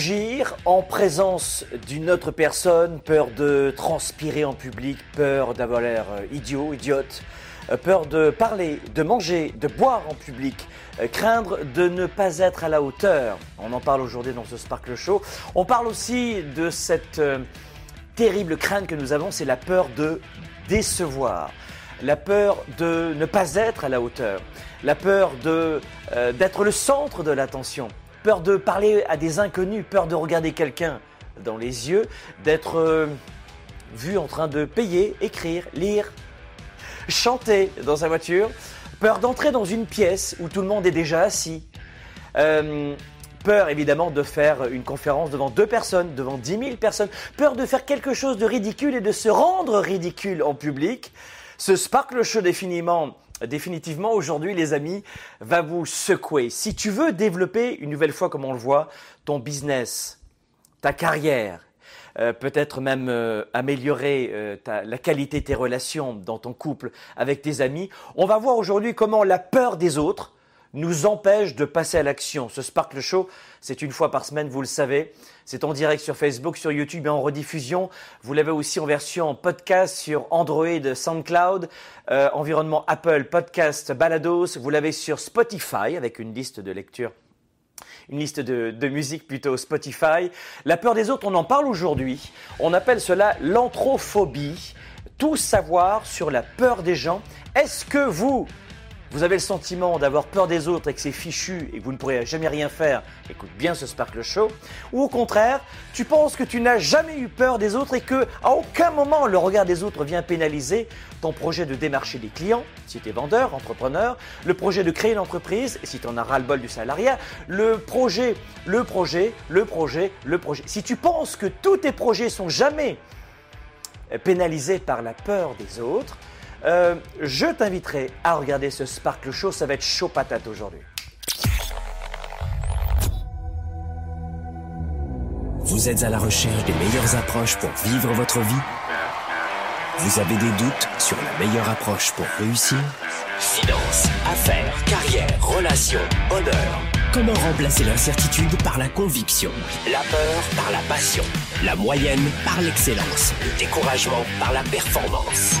Rougir en présence d'une autre personne, peur de transpirer en public, peur d'avoir l'air euh, idiot, idiote, euh, peur de parler, de manger, de boire en public, euh, craindre de ne pas être à la hauteur. On en parle aujourd'hui dans ce Sparkle Show. On parle aussi de cette terrible crainte que nous avons, c'est la peur de décevoir, la peur de ne pas être à la hauteur, la peur d'être le centre de l'attention peur de parler à des inconnus, peur de regarder quelqu'un dans les yeux, d'être euh, vu en train de payer, écrire, lire, chanter dans sa voiture, peur d'entrer dans une pièce où tout le monde est déjà assis, euh, peur évidemment de faire une conférence devant deux personnes, devant dix mille personnes, peur de faire quelque chose de ridicule et de se rendre ridicule en public. Ce Sparkle Show définitivement définitivement aujourd'hui, les amis, va vous secouer. Si tu veux développer une nouvelle fois, comme on le voit, ton business, ta carrière, euh, peut-être même euh, améliorer euh, la qualité de tes relations dans ton couple avec tes amis, on va voir aujourd'hui comment la peur des autres nous empêche de passer à l'action. Ce Sparkle Show, c'est une fois par semaine, vous le savez. C'est en direct sur Facebook, sur YouTube et en rediffusion. Vous l'avez aussi en version podcast sur Android, SoundCloud, euh, environnement Apple, podcast, Balados. Vous l'avez sur Spotify avec une liste de lecture une liste de, de, musique plutôt Spotify. La peur des autres, on en parle aujourd'hui. On appelle cela l'anthrophobie. Tout savoir sur la peur des gens. Est-ce que vous, vous avez le sentiment d'avoir peur des autres et que c'est fichu et que vous ne pourrez jamais rien faire, écoute bien ce Sparkle Show. Ou au contraire, tu penses que tu n'as jamais eu peur des autres et que à aucun moment le regard des autres vient pénaliser ton projet de démarcher des clients, si tu es vendeur, entrepreneur, le projet de créer une entreprise, si tu en as ras-le-bol du salariat, le projet, le projet, le projet, le projet. Si tu penses que tous tes projets sont jamais pénalisés par la peur des autres, euh, je t'inviterai à regarder ce Sparkle Show, ça va être chaud patate aujourd'hui. Vous êtes à la recherche des meilleures approches pour vivre votre vie? Vous avez des doutes sur la meilleure approche pour réussir? Finance, affaires, carrière, relations, honneur. Comment remplacer l'incertitude par la conviction? La peur par la passion. La moyenne par l'excellence. Le découragement par la performance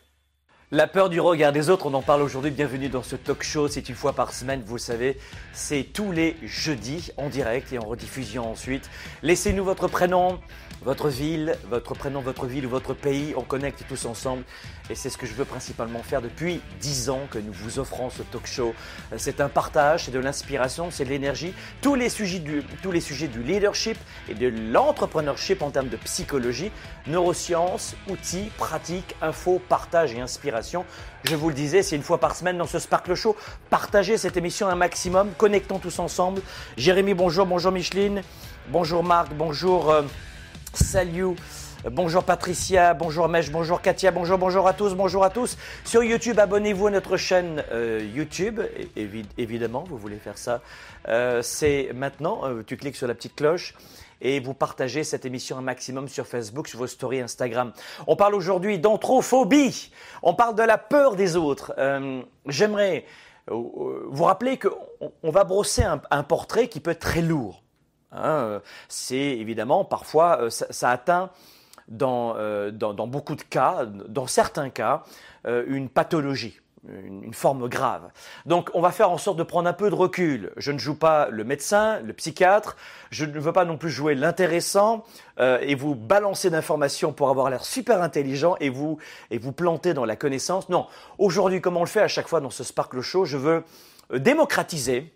La peur du regard des autres, on en parle aujourd'hui. Bienvenue dans ce talk show. C'est une fois par semaine, vous le savez. C'est tous les jeudis en direct et en rediffusion ensuite. Laissez-nous votre prénom, votre ville, votre prénom, votre ville ou votre pays. On connecte tous ensemble. Et c'est ce que je veux principalement faire depuis 10 ans que nous vous offrons ce talk show. C'est un partage, c'est de l'inspiration, c'est de l'énergie. Tous les sujets du, tous les sujets du leadership et de l'entrepreneurship en termes de psychologie, neurosciences, outils, pratiques, infos, partage et inspiration. Je vous le disais, c'est une fois par semaine dans ce Sparkle Show. Partagez cette émission un maximum. Connectons tous ensemble. Jérémy, bonjour. Bonjour Micheline. Bonjour Marc. Bonjour. Euh, Salut. Bonjour Patricia, bonjour Mèche, bonjour Katia, bonjour, bonjour à tous, bonjour à tous. Sur YouTube, abonnez-vous à notre chaîne euh, YouTube, évidemment, vous voulez faire ça. Euh, c'est maintenant, euh, tu cliques sur la petite cloche et vous partagez cette émission un maximum sur Facebook, sur vos stories Instagram. On parle aujourd'hui d'anthrophobie, on parle de la peur des autres. J'aimerais vous rappeler qu'on va brosser un portrait qui peut être très lourd. Hein, euh, c'est évidemment parfois euh, ça, atteint euh, dans, dans, beaucoup de cas, dans certains cas, une pathologie. Une, forme grave. Donc on va faire en sorte de prendre un peu de recul. Je ne joue pas le médecin, le psychiatre, je ne veux pas non plus jouer l'intéressant et vous balancer d'informations pour avoir l'air super intelligent et vous, et vous planter dans la connaissance. Non, aujourd'hui comme on le fait à chaque fois dans ce Sparkle Show, je veux démocratiser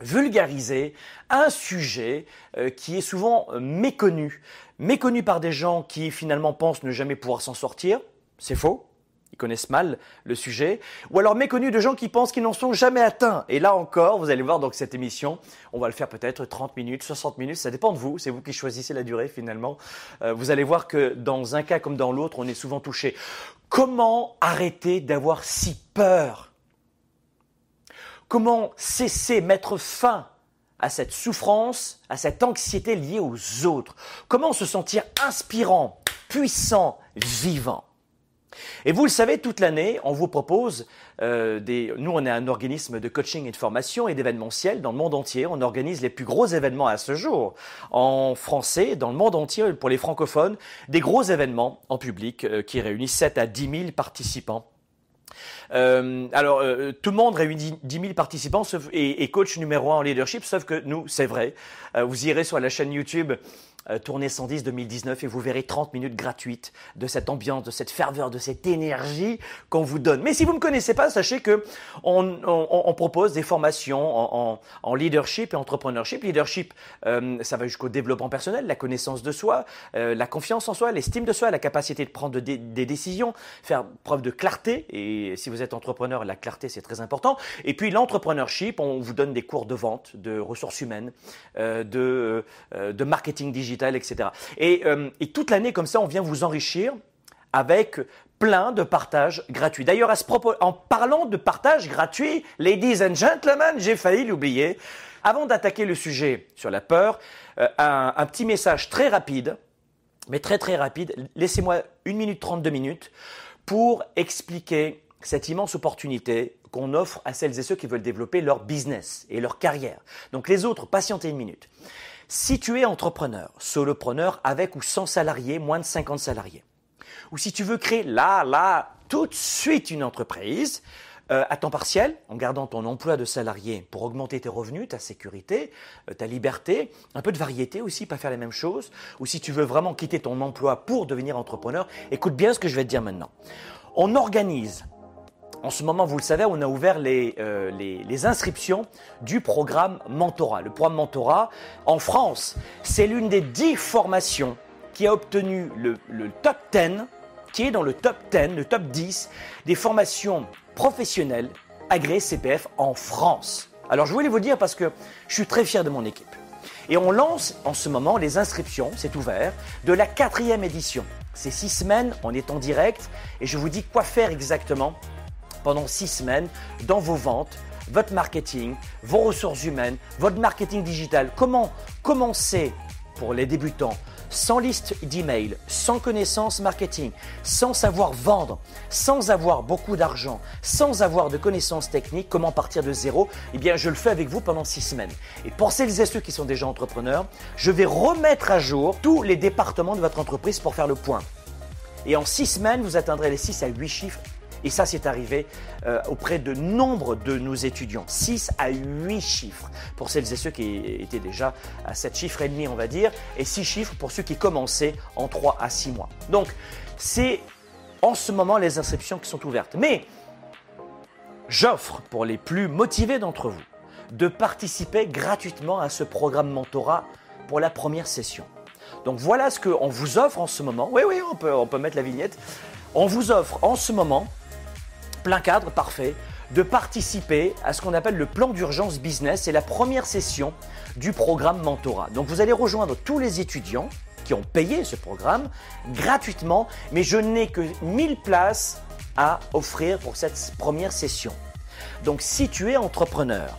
vulgariser un sujet euh, qui est souvent euh, méconnu, méconnu par des gens qui finalement pensent ne jamais pouvoir s'en sortir. C'est faux. ils connaissent mal le sujet, ou alors méconnus de gens qui pensent qu'ils n'en sont jamais atteints. Et là encore, vous allez voir dans cette émission, on va le faire peut-être 30 minutes, 60 minutes, ça dépend de vous, c'est vous qui choisissez la durée finalement. Euh, vous allez voir que dans un cas comme dans l'autre, on est souvent touché. Comment arrêter d'avoir si peur? Comment cesser, mettre fin à cette souffrance, à cette anxiété liée aux autres? Comment se sentir inspirant, puissant, vivant? Et vous le savez, toute l'année, on vous propose euh, des. Nous, on est un organisme de coaching et de formation et d'événementiel dans le monde entier. On organise les plus gros événements à ce jour en français, dans le monde entier, pour les francophones, des gros événements en public euh, qui réunissent 7 à 10 000 participants. Euh, alors, tout le monde réunit 10 000 participants et, coach numéro un en leadership, sauf que nous, c'est vrai. vous irez sur la chaîne YouTube euh, tournée 110 2019 et vous verrez 30 minutes gratuites de cette ambiance, de cette ferveur, de cette énergie qu'on vous donne. Mais si vous ne me connaissez pas, sachez que on, propose des formations en, leadership et entrepreneurship. Leadership, euh, ça va jusqu'au développement personnel, la connaissance de soi, euh, la confiance en soi, l'estime de soi, la capacité de prendre des, décisions, faire preuve de clarté. Et si vous êtes entrepreneur, la clarté c'est très important. Et puis l'entrepreneurship, on vous donne des cours de vente, de ressources humaines, de, de marketing digital etc. Euh, et, toute l'année, comme ça, on vient vous enrichir avec plein de partages gratuits. D'ailleurs, à ce propos, en parlant de partages gratuits, ladies and gentlemen, j'ai failli l'oublier. Avant d'attaquer le sujet sur la peur, euh, un, petit message très rapide, mais très très rapide. Laissez-moi une minute 32 minutes pour expliquer cette immense opportunité qu'on offre à celles et ceux qui veulent développer leur business et leur carrière. Donc les autres, patientez une minute. Si tu es entrepreneur, solopreneur avec ou sans salariés, moins de 50 salariés, ou si tu veux créer là, là, tout de suite une entreprise, euh, à temps partiel, en gardant ton emploi de salarié pour augmenter tes revenus, ta sécurité, euh, ta liberté, un peu de variété aussi, pas faire les mêmes choses, ou si tu veux vraiment quitter ton emploi pour devenir entrepreneur, écoute bien ce que je vais te dire maintenant. On organise en ce moment, vous le savez, on a ouvert euh, les, inscriptions du programme Mentorat. Le programme Mentorat, en France, c'est l'une des dix formations qui a obtenu le, le top 10, qui est dans le top 10, le top 10 des formations professionnelles agréées CPF en France. Alors je voulais vous dire parce que je suis très fier de mon équipe. Et on lance en ce moment les inscriptions, c'est ouvert, de la quatrième édition. C'est six semaines, on est en direct et je vous dis quoi faire exactement pendant six semaines dans vos ventes, votre marketing, vos ressources humaines, votre marketing digital. Comment commencer pour les débutants sans liste d'email, sans connaissances marketing, sans savoir vendre, sans avoir beaucoup d'argent, sans avoir de connaissances techniques, comment partir de zéro? Eh bien, je le fais avec vous pendant six semaines. Et pour celles et ceux qui sont déjà entrepreneurs, je vais remettre à jour tous les départements de votre entreprise pour faire le point. Et en six semaines, vous atteindrez les 6 à 8 chiffres et ça, c'est arrivé euh, auprès de nombre de nos étudiants. 6 à 8 chiffres pour celles et ceux qui étaient déjà à 7 chiffres et demi, on va dire, et 6 chiffres pour ceux qui commençaient en 3 à 6 mois. Donc, c'est en ce moment les inscriptions qui sont ouvertes. Mais j'offre pour les plus motivés d'entre vous de participer gratuitement à ce programme mentorat pour la première session. Donc voilà ce qu'on vous offre en ce moment. Oui, oui, on peut, on peut mettre la vignette. On vous offre en ce moment plein cadre, parfait, de participer à ce qu'on appelle le plan d'urgence business. C'est la première session du programme Mentorat. Donc vous allez rejoindre tous les étudiants qui ont payé ce programme gratuitement, mais je n'ai que 1000 places à offrir pour cette première session. Donc si tu es entrepreneur,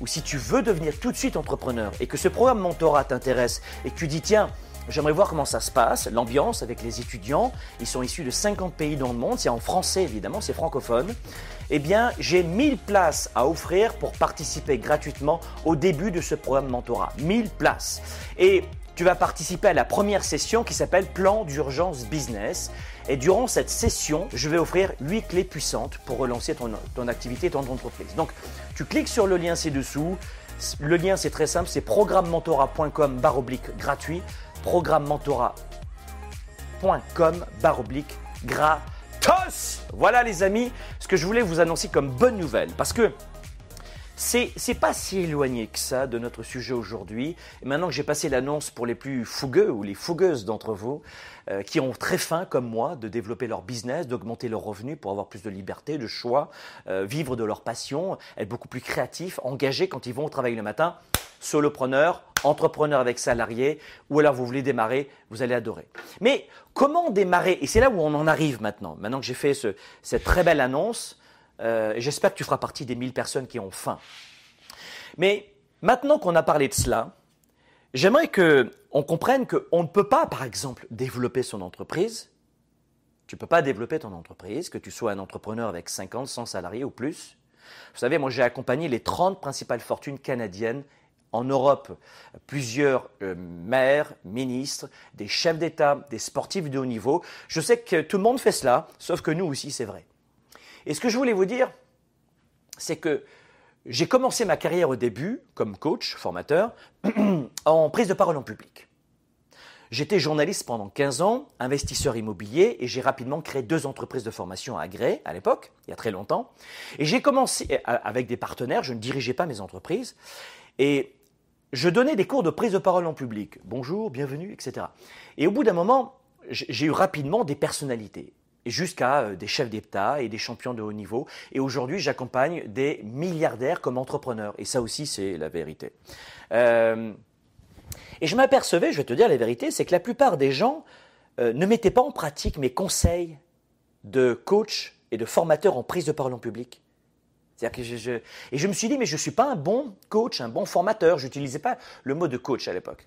ou si tu veux devenir tout de suite entrepreneur et que ce programme mentorat t'intéresse et que tu dis tiens, J'aimerais voir comment ça se passe, l'ambiance avec les étudiants. Ils sont issus de 50 pays dans le monde, c'est en français évidemment, c'est francophone. Eh bien, j'ai 1000 places à offrir pour participer gratuitement au début de ce programme mentorat. 1000 places. Et tu vas participer à la première session qui s'appelle Plan d'urgence business. Et durant cette session, je vais offrir 8 clés puissantes pour relancer ton, ton activité, ton entreprise. Donc, tu cliques sur le lien ci-dessous. Le lien, c'est très simple, c'est programmementorat.com oblique gratuit programmementorat.com baroblique gratos. Voilà les amis, ce que je voulais vous annoncer comme bonne nouvelle. Parce que c'est pas si éloigné que ça de notre sujet aujourd'hui. Et maintenant que j'ai passé l'annonce pour les plus fougueux ou les fougueuses d'entre vous, euh, qui ont très faim comme moi de développer leur business, d'augmenter leurs revenus pour avoir plus de liberté, de choix, euh, vivre de leur passion, être beaucoup plus créatifs, engagés quand ils vont au travail le matin, solopreneur, entrepreneur avec salarié, ou alors vous voulez démarrer, vous allez adorer. Mais comment démarrer? Et c'est là où on en arrive maintenant. Maintenant que j'ai fait ce, cette très belle annonce, euh, j'espère que tu feras partie des 1000 personnes qui ont faim. Mais maintenant qu'on a parlé de cela, j'aimerais qu'on comprenne qu'on ne peut pas, par exemple, développer son entreprise. Tu ne peux pas développer ton entreprise, que tu sois un entrepreneur avec 50, 100 salariés ou plus. Vous savez, moi j'ai accompagné les 30 principales fortunes canadiennes en Europe, plusieurs euh, maires, ministres, des chefs d'État, des sportifs de haut niveau. Je sais que tout le monde fait cela, sauf que nous aussi, c'est vrai. Et ce que je voulais vous dire, c'est que j'ai commencé ma carrière au début comme coach, formateur, en prise de parole en public. J'étais journaliste pendant 15 ans, investisseur immobilier, et j'ai rapidement créé deux entreprises de formation à Gré, à l'époque, il y a très longtemps. Et j'ai commencé avec des partenaires, je ne dirigeais pas mes entreprises, et je donnais des cours de prise de parole en public. Bonjour, bienvenue, etc. Et au bout d'un moment, j'ai eu rapidement des personnalités jusqu'à euh, des chefs d'État et des champions de haut niveau. Et aujourd'hui, j'accompagne des milliardaires comme entrepreneurs. Et ça aussi, c'est la vérité. Euh, et je m'apercevais, je vais te dire la vérité, c'est que la plupart des gens euh, ne mettaient pas en pratique mes conseils de coach et de formateur en prise de parole en public. Que je, et je me suis dit, mais je ne suis pas un bon coach, un bon formateur. Je n'utilisais pas le mot de coach à l'époque.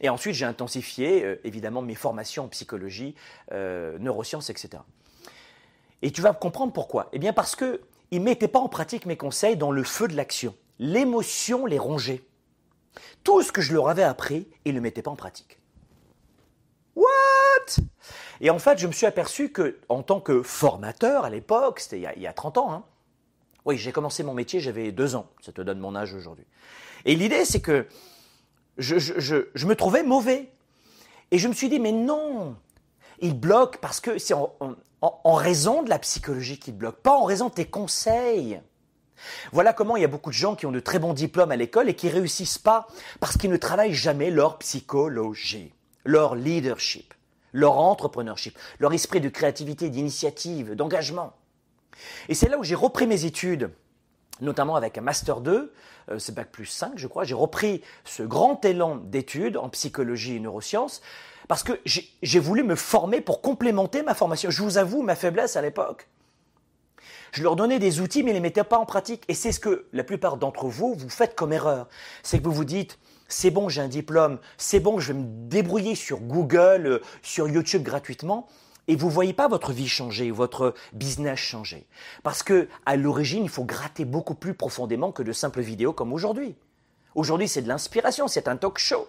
Et ensuite, j'ai intensifié, évidemment, mes formations en psychologie, neurosciences, etc. Et tu vas comprendre pourquoi. Eh bien parce qu'ils ne mettaient pas en pratique mes conseils dans le feu de l'action. L'émotion les rongeait. Tout ce que je leur avais appris, ils ne mettaient pas en pratique. What? Et en fait, je me suis aperçu que, en tant que formateur à l'époque, c'était il, y a 30 ans, hein, oui, j'ai commencé mon métier, j'avais deux ans. Ça te donne mon âge aujourd'hui. Et l'idée, c'est que je, me trouvais mauvais. Et je me suis dit, mais non, il bloque parce que c'est en, en, raison de la psychologie qui te bloque, pas en raison de tes conseils. Voilà comment il y a beaucoup de gens qui ont de très bons diplômes à l'école et qui réussissent pas parce qu'ils ne travaillent jamais leur psychologie, leur leadership, leur entrepreneurship, leur esprit de créativité, d'initiative, d'engagement. Et c'est là où j'ai repris mes études, notamment avec un Master 2, euh, c'est Bac plus 5 je crois, j'ai repris ce grand élan d'études en psychologie et neurosciences parce que j'ai voulu me former pour complémenter ma formation. Je vous avoue ma faiblesse à l'époque. Je leur donnais des outils, mais ils ne les mettaient pas en pratique. Et c'est ce que la plupart d'entre vous, vous faites comme erreur. C'est que vous vous dites, c'est bon, j'ai un diplôme, c'est bon, je vais me débrouiller sur Google, euh, sur YouTube gratuitement. Et vous voyez pas votre vie changer, votre business changer. Parce que à l'origine, il faut gratter beaucoup plus profondément que de simples vidéos comme aujourd'hui. Aujourd'hui, c'est de l'inspiration, c'est un talk show.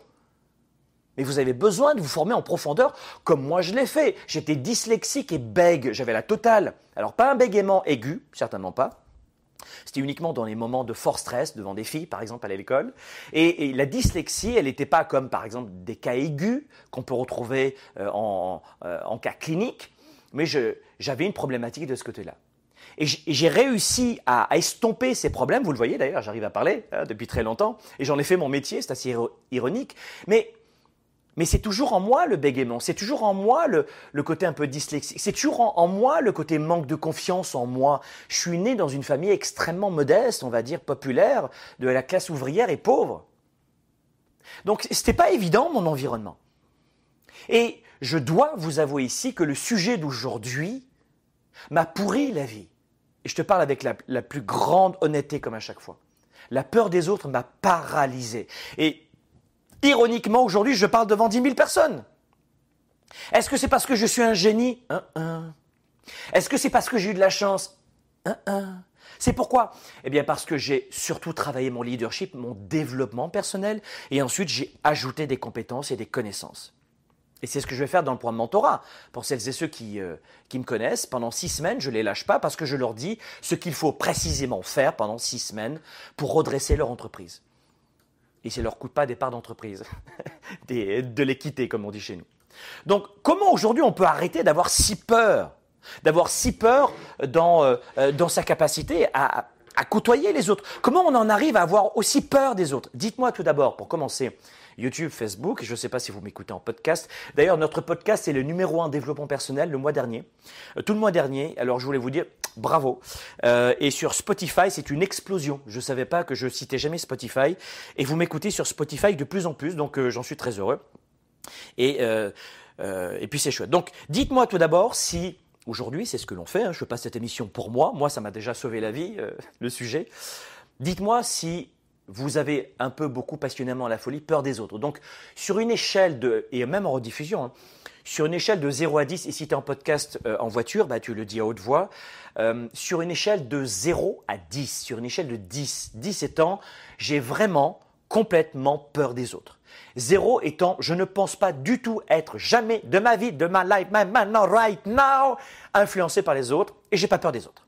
Mais vous avez besoin de vous former en profondeur comme moi je l'ai fait. J'étais dyslexique et bègue, j'avais la totale. Alors pas un bégaiement aigu, certainement pas. C'était uniquement dans les moments de fort stress, devant des filles, par exemple, à l'école. Et, la dyslexie, elle n'était pas comme, par exemple, des cas aigus qu'on peut retrouver euh, euh, en, cas clinique, mais j'avais une problématique de ce côté-là. Et j'ai réussi à, estomper ces problèmes, vous le voyez d'ailleurs, j'arrive à parler hein, depuis très longtemps, et j'en ai fait mon métier, c'est assez ironique, mais mais c'est toujours en moi le bégaiement, c'est toujours en moi le, côté un peu dyslexique, c'est toujours en, moi le côté manque de confiance en moi. Je suis né dans une famille extrêmement modeste, on va dire populaire, de la classe ouvrière et pauvre. Donc c'était pas évident mon environnement. Et je dois vous avouer ici que le sujet d'aujourd'hui m'a pourri la vie. Et je te parle avec la, la plus grande honnêteté comme à chaque fois. La peur des autres m'a paralysé. Et Ironiquement, aujourd'hui, je parle devant 10 000 personnes. Est-ce que c'est parce que je suis un génie? Est-ce que c'est parce que j'ai eu de la chance? C'est pourquoi? Eh bien parce que j'ai surtout travaillé mon leadership, mon développement personnel, et ensuite j'ai ajouté des compétences et des connaissances. Et c'est ce que je vais faire dans le programme mentorat. Pour celles et ceux qui, euh, qui me connaissent, pendant six semaines, je ne les lâche pas parce que je leur dis ce qu'il faut précisément faire pendant six semaines pour redresser leur entreprise et ça ne leur coûte pas des parts d'entreprise, de l'équité comme on dit chez nous. Donc comment aujourd'hui on peut arrêter d'avoir si peur D'avoir si peur dans, euh, dans sa capacité à, côtoyer les autres? Comment on en arrive à avoir aussi peur des autres? Dites-moi tout d'abord, pour commencer, YouTube, Facebook, je ne sais pas si vous m'écoutez en podcast. D'ailleurs, notre podcast est le numéro un développement personnel le mois dernier, euh, tout le mois dernier. Alors, je voulais vous dire bravo. Euh, et sur Spotify, c'est une explosion. Je ne savais pas que je citais jamais Spotify. Et vous m'écoutez sur Spotify de plus en plus, donc j'en suis très heureux. Et, et puis c'est chouette. Donc, dites-moi tout d'abord si Aujourd'hui, c'est ce que l'on fait. Hein. Je passe cette émission pour moi. Moi, ça m'a déjà sauvé la vie, euh, le sujet. Dites-moi si vous avez un peu, beaucoup passionnément la folie, peur des autres. Donc, sur une échelle de, et même en rediffusion, hein, sur une échelle de 0 à 10, et si tu es en podcast euh, en voiture, bah, tu le dis à haute voix, euh, sur une échelle de 0 à 10, sur une échelle de 10, 10 étant, j'ai vraiment complètement peur des autres. Zéro étant, je ne pense pas du tout être jamais de ma vie, de ma life, maintenant, right now, influencé par les autres et j'ai pas peur des autres.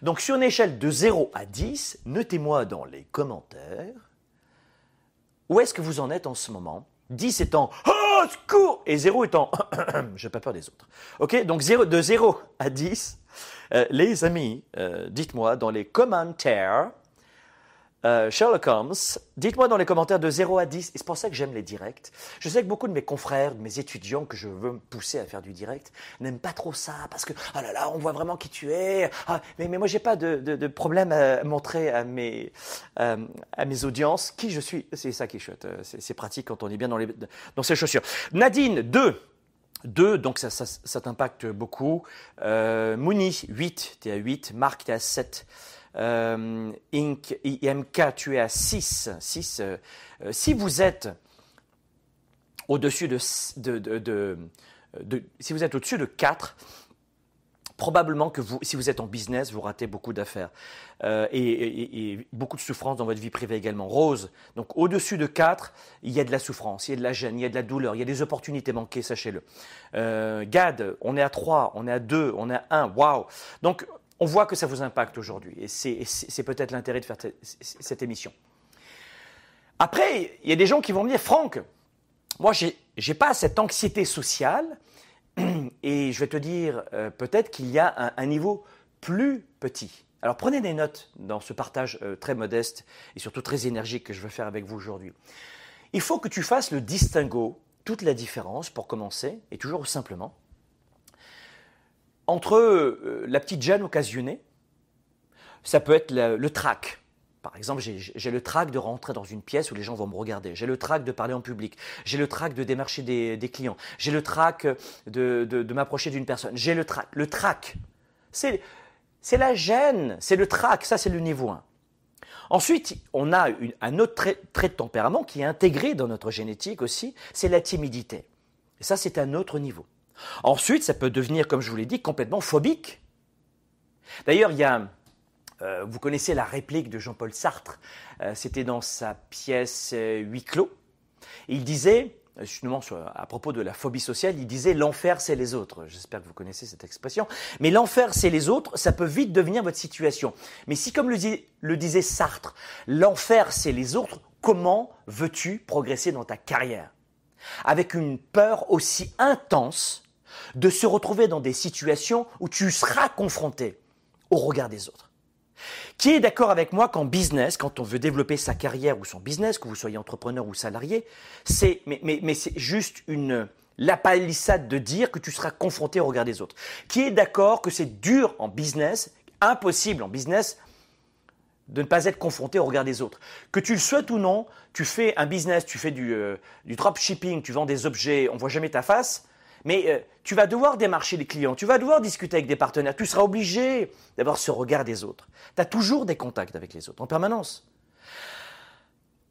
Donc sur une échelle de 0 à 10, notez-moi dans les commentaires où est-ce que vous en êtes en ce moment? 10 étant oh, secours et 0 étant j'ai pas peur des autres. OK Donc de 0 à 10, euh, les amis, euh, dites-moi dans les commentaires euh, Sherlock Holmes, dites-moi dans les commentaires de 0 à 10, et c'est pour ça que j'aime les directs. Je sais que beaucoup de mes confrères, de mes étudiants que je veux pousser à faire du direct, n'aiment pas trop ça, parce que, oh là là, on voit vraiment qui tu es. Ah, mais, mais moi, j'ai pas de, de, problème à montrer à mes, euh, à mes audiences qui je suis. C'est ça qui est chouette. Euh, c'est pratique quand on est bien dans, les, dans ses chaussures. Nadine, 2. 2, donc ça, ça, t'impacte beaucoup. Mouni, 8, tu es à 8. Marc, tu es à 7. Euh, Inc, IMK, tu es à 6. 6 euh, euh, si vous êtes au-dessus de, si vous êtes au-dessus de 4, probablement que vous, si vous êtes en business, vous ratez beaucoup d'affaires et, beaucoup de souffrance dans votre vie privée également. Rose, donc au-dessus de 4, il y a de la souffrance, il y a de la gêne, il y a de la douleur, il y a des opportunités manquées, sachez-le. Gad, on est à 3, on est à 2, on est à 1, waouh Donc on voit que ça vous impacte aujourd'hui. Et c'est peut-être l'intérêt de faire cette émission. Après, il y a des gens qui vont me dire, Franck, moi, je n'ai pas cette anxiété sociale. Et je vais te dire, euh, peut-être qu'il y a un, niveau plus petit. Alors prenez des notes dans ce partage euh, très modeste et surtout très énergique que je veux faire avec vous aujourd'hui. Il faut que tu fasses le distinguo, toute la différence pour commencer, et toujours simplement, entre euh, la petite gêne occasionnée, ça peut être le, trac. Par exemple, j'ai le trac de rentrer dans une pièce où les gens vont me regarder. J'ai le trac de parler en public. J'ai le trac de démarcher des, clients. J'ai le trac de, m'approcher d'une personne. J'ai le trac. Le trac, c'est la gêne, c'est le trac. Ça, c'est le niveau 1. Ensuite, on a un autre trait, trait, de tempérament qui est intégré dans notre génétique aussi, c'est la timidité. Et ça, c'est un autre niveau. Ensuite, ça peut devenir, comme je vous l'ai dit, complètement phobique. D'ailleurs, il y a, euh, vous connaissez la réplique de Jean-Paul Sartre, euh, c'était dans sa pièce euh, Huit clos. il disait, justement à propos de la phobie sociale, il disait l'enfer c'est les autres. J'espère que vous connaissez cette expression. Mais l'enfer c'est les autres, ça peut vite devenir votre situation. Mais si, comme le disait Sartre, l'enfer c'est les autres, comment veux-tu progresser dans ta carrière? Avec une peur aussi intense de se retrouver dans des situations où tu seras confronté au regard des autres. Qui est d'accord avec moi qu'en business, quand on veut développer sa carrière ou son business, que vous soyez entrepreneur ou salarié, c'est mais, mais, c'est juste une la palissade de dire que tu seras confronté au regard des autres. Qui est d'accord que c'est dur en business, impossible en business, de ne pas être confronté au regard des autres? Que tu le souhaites ou non, tu fais un business, tu fais du, euh, du dropshipping, tu vends des objets, on voit jamais ta face, mais euh, tu vas devoir démarcher les clients, tu vas devoir discuter avec des partenaires, tu seras obligé d'avoir ce regard des autres. Tu as toujours des contacts avec les autres, en permanence.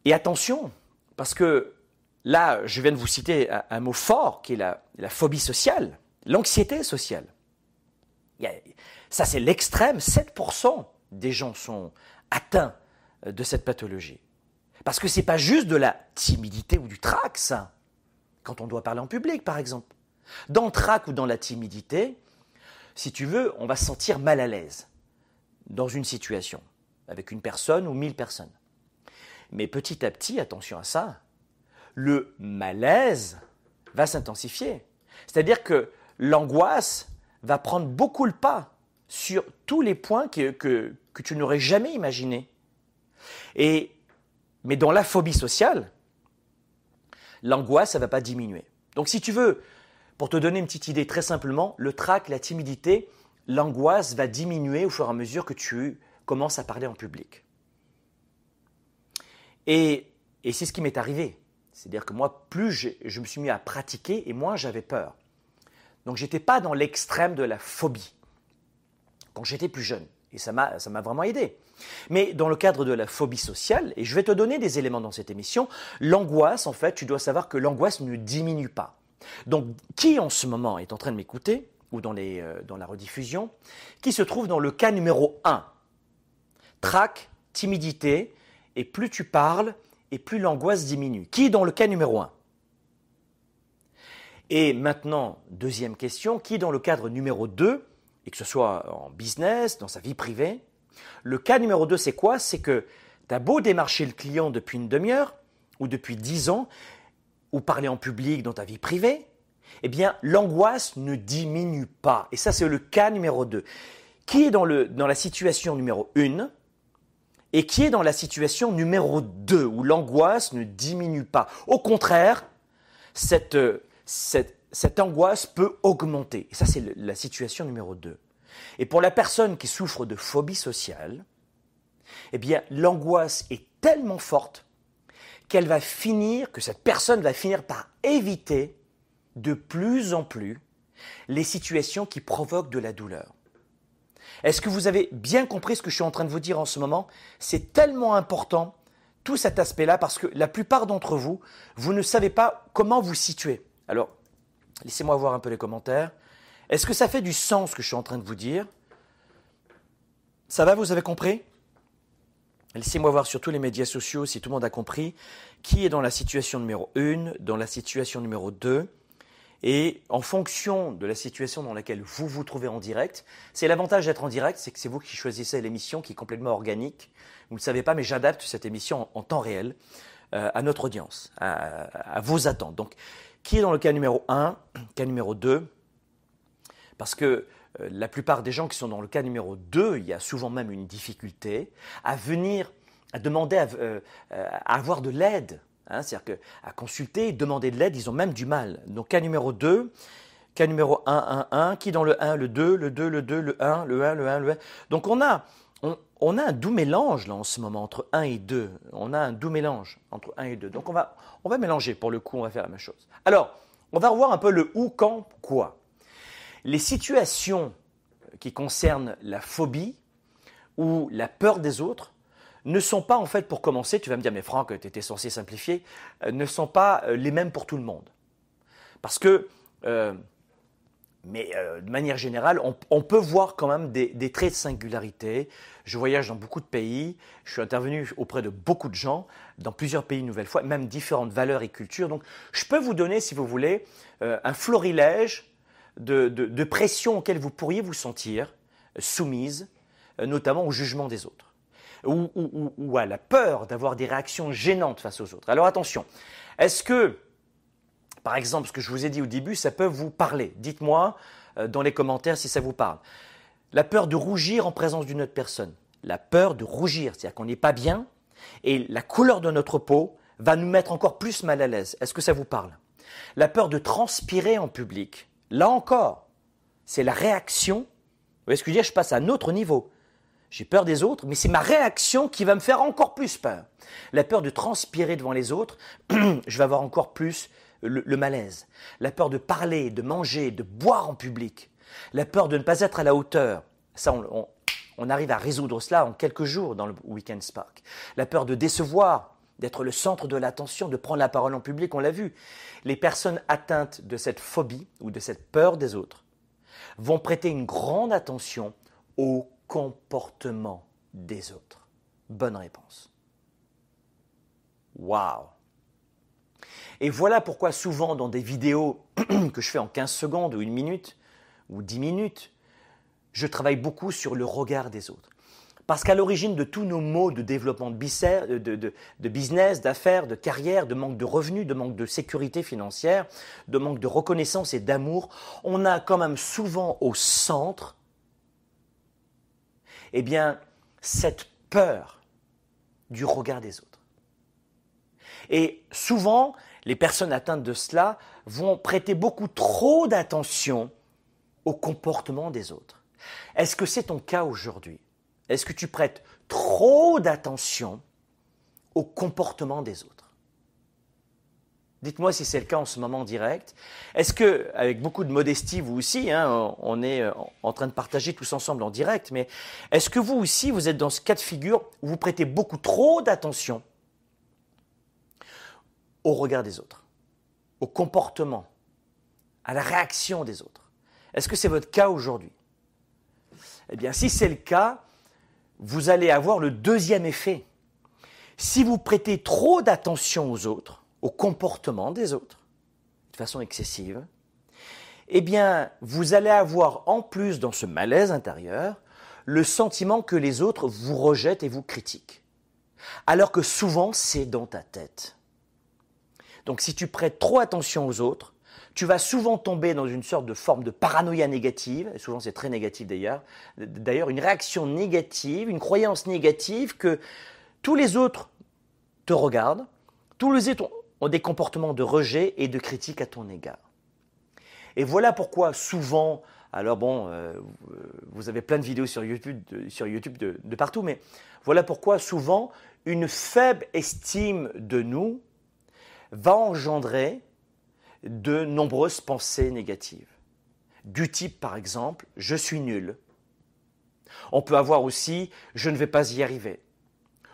Et attention, parce que là, je viens de vous citer un, mot fort qui est la, phobie sociale, l'anxiété sociale. Ça, c'est l'extrême. 7% des gens sont atteints de cette pathologie. Parce que ce n'est pas juste de la timidité ou du trac, ça. Quand on doit parler en public, par exemple. Dans le trac ou dans la timidité, si tu veux, on va se sentir mal à l'aise dans une situation, avec une personne ou mille personnes. Mais petit à petit, attention à ça, le malaise va s'intensifier. C'est-à-dire que l'angoisse va prendre beaucoup le pas sur tous les points que, que, tu n'aurais jamais imaginés. Et, mais dans la phobie sociale, l'angoisse, ça ne va pas diminuer. Donc si tu veux, pour te donner une petite idée très simplement, le trac, la timidité, l'angoisse va diminuer au fur et à mesure que tu commences à parler en public. Et, c'est ce qui m'est arrivé. C'est-à-dire que moi, plus je, me suis mis à pratiquer et moins j'avais peur. Donc j'étais pas dans l'extrême de la phobie quand j'étais plus jeune. Et ça m'a vraiment aidé. Mais dans le cadre de la phobie sociale, et je vais te donner des éléments dans cette émission, l'angoisse, en fait, tu dois savoir que l'angoisse ne diminue pas. Donc, qui en ce moment est en train de m'écouter, ou dans, euh, la rediffusion, qui se trouve dans le cas numéro 1 Trac, timidité, et plus tu parles, et plus l'angoisse diminue. Qui dans le cas numéro 1 Et maintenant, deuxième question, qui dans le cadre numéro 2 et que ce soit en business, dans sa vie privée? Le cas numéro 2, c'est quoi? C'est que tu as beau démarcher le client depuis une demi-heure ou depuis dix ans, ou parler en public dans ta vie privée, eh bien, l'angoisse ne diminue pas. Et ça, c'est le cas numéro 2. Qui est dans, le, dans la situation numéro 1 et qui est dans la situation numéro 2 où l'angoisse ne diminue pas? Au contraire, cette, cette, cette angoisse peut augmenter. Et ça, c'est la situation numéro 2. Et pour la personne qui souffre de phobie sociale, eh bien, l'angoisse est tellement forte qu'elle va finir, que cette personne va finir par éviter de plus en plus les situations qui provoquent de la douleur. Est-ce que vous avez bien compris ce que je suis en train de vous dire en ce moment? C'est tellement important, tout cet aspect-là, parce que la plupart d'entre vous, vous ne savez pas comment vous situer. Alors, Laissez-moi voir un peu les commentaires. Est-ce que ça fait du sens ce que je suis en train de vous dire? Ça va, vous avez compris? Laissez-moi voir sur tous les médias sociaux si tout le monde a compris qui est dans la situation numéro 1, dans la situation numéro 2. Et en fonction de la situation dans laquelle vous vous trouvez en direct, c'est l'avantage d'être en direct, c'est que c'est vous qui choisissez l'émission qui est complètement organique. Vous ne le savez pas, mais j'adapte cette émission en, temps réel euh, à notre audience, à, à, vos attentes. Donc, qui est dans le cas numéro 1, cas numéro 2, parce que la plupart des gens qui sont dans le cas numéro 2, il y a souvent même une difficulté à venir, à demander à, euh, à avoir de l'aide. Hein, C'est-à-dire qu'à consulter, demander de l'aide, ils ont même du mal. Donc cas numéro 2, cas numéro 1, 1, 1, qui dans le 1, le 2, le 2, le 2, le 1, le 1, le 1, le 1. Donc on a, on, on a un doux mélange là en ce moment entre 1 et 2. On a un doux mélange entre 1 et 2. Donc on va, on va mélanger pour le coup, on va faire la même chose. Alors, on va revoir un peu le où, quand, quoi. Les situations qui concernent la phobie ou la peur des autres ne sont pas en fait pour commencer, tu vas me dire mais Franck, tu étais censé simplifier, euh, ne sont pas euh, les mêmes pour tout le monde. Parce que euh, mais de manière générale, on, peut voir quand même des, traits de singularité. Je voyage dans beaucoup de pays, je suis intervenu auprès de beaucoup de gens, dans plusieurs pays une nouvelle fois, même différentes valeurs et cultures. Donc je peux vous donner, si vous voulez, un florilège de, pressions auxquelles vous pourriez vous sentir soumise, euh, notamment au jugement des autres, ou, ou, ou à la peur d'avoir des réactions gênantes face aux autres. Alors attention, est-ce que par exemple, ce que je vous ai dit au début, ça peut vous parler? Dites-moi euh, dans les commentaires si ça vous parle. La peur de rougir en présence d'une autre personne. La peur de rougir, c'est-à-dire qu'on n'est pas bien et la couleur de notre peau va nous mettre encore plus mal à l'aise. Est-ce que ça vous parle? La peur de transpirer en public. Là encore, c'est la réaction. Vous voyez ce que je veux dire? Je passe à un autre niveau. J'ai peur des autres, mais c'est ma réaction qui va me faire encore plus peur. La peur de transpirer devant les autres, je vais avoir encore plus le, malaise, la peur de parler, de manger, de boire en public, la peur de ne pas être à la hauteur. Ça, on, on arrive à résoudre cela en quelques jours dans le Weekend Spark. La peur de décevoir, d'être le centre de l'attention, de prendre la parole en public, on l'a vu. Les personnes atteintes de cette phobie ou de cette peur des autres vont prêter une grande attention au comportement des autres. Bonne réponse. Waouh et voilà pourquoi souvent dans des vidéos que je fais en 15 secondes ou une minute ou 10 minutes, je travaille beaucoup sur le regard des autres. Parce qu'à l'origine de tous nos maux de développement de, de, de, business, d'affaires, de carrière, de manque de revenus, de manque de sécurité financière, de manque de reconnaissance et d'amour, on a quand même souvent au centre Eh bien, cette peur du regard des autres. Et souvent, les personnes atteintes de cela vont prêter beaucoup trop d'attention au comportement des autres. Est-ce que c'est ton cas aujourd'hui? Est-ce que tu prêtes trop d'attention au comportement des autres? Dites-moi si c'est le cas en ce moment direct. Est-ce que, avec beaucoup de modestie, vous aussi, hein, on est euh, en train de partager tous ensemble en direct, mais est-ce que vous aussi, vous êtes dans ce cas de figure où vous prêtez beaucoup trop d'attention au regard des autres, au comportement, à la réaction des autres? Est-ce que c'est votre cas aujourd'hui? Eh bien, si c'est le cas, vous allez avoir le deuxième effet. Si vous prêtez trop d'attention aux autres, au comportement des autres, de façon excessive, eh bien, vous allez avoir en plus dans ce malaise intérieur le sentiment que les autres vous rejettent et vous critiquent. Alors que souvent, c'est dans ta tête. Donc si tu prêtes trop attention aux autres, tu vas souvent tomber dans une sorte de forme de paranoïa négative, et souvent c'est très négatif d'ailleurs, d'ailleurs une réaction négative, une croyance négative que tous les autres te regardent, tous les autres ont des comportements de rejet et de critique à ton égard. Et voilà pourquoi souvent, alors bon, euh, vous avez plein de vidéos sur YouTube, sur YouTube de, partout, mais voilà pourquoi souvent une faible estime de nous va engendrer de nombreuses pensées négatives. Du type, par exemple, je suis nul. On peut avoir aussi, je ne vais pas y arriver.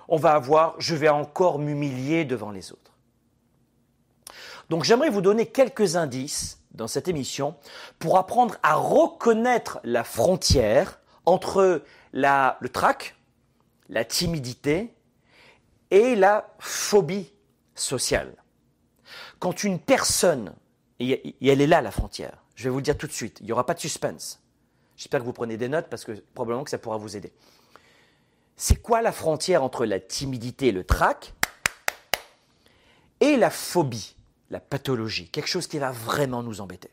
On va avoir, je vais encore m'humilier devant les autres. Donc j'aimerais vous donner quelques indices dans cette émission pour apprendre à reconnaître la frontière entre le trac, la timidité et la phobie sociale. Quand une personne, et elle est là la frontière, je vais vous le dire tout de suite, il n'y aura pas de suspense. J'espère que vous prenez des notes parce que probablement que ça pourra vous aider. C'est quoi la frontière entre la timidité et le trac et la phobie la pathologie, quelque chose qui va vraiment nous embêter.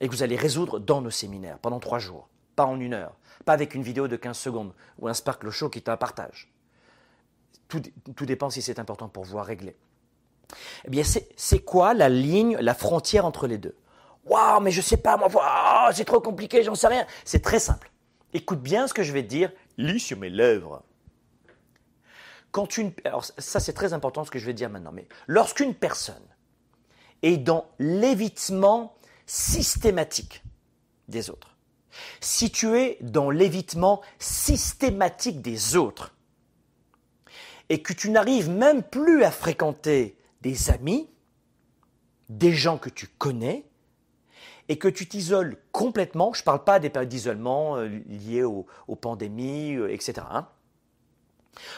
Et que vous allez résoudre dans nos séminaires pendant trois jours, pas en une heure, pas avec une vidéo de 15 secondes ou un Sparkle Show qui est un partage. Tout, dépend si c'est important pour vous à régler. Eh bien, c'est quoi la ligne, la frontière entre les deux? Waouh, mais je sais pas, moi, c'est trop compliqué, j'en sais rien. C'est très simple. Écoute bien ce que je vais te dire, lis sur mes lèvres. Quand une, alors ça c'est très important ce que je vais dire maintenant, mais lorsqu'une personne et dans l'évitement systématique des autres. Si tu es dans l'évitement systématique des autres et que tu n'arrives même plus à fréquenter des amis, des gens que tu connais, et que tu t'isoles complètement, je ne parle pas des périodes d'isolement euh, liées aux, pandémies, euh, etc.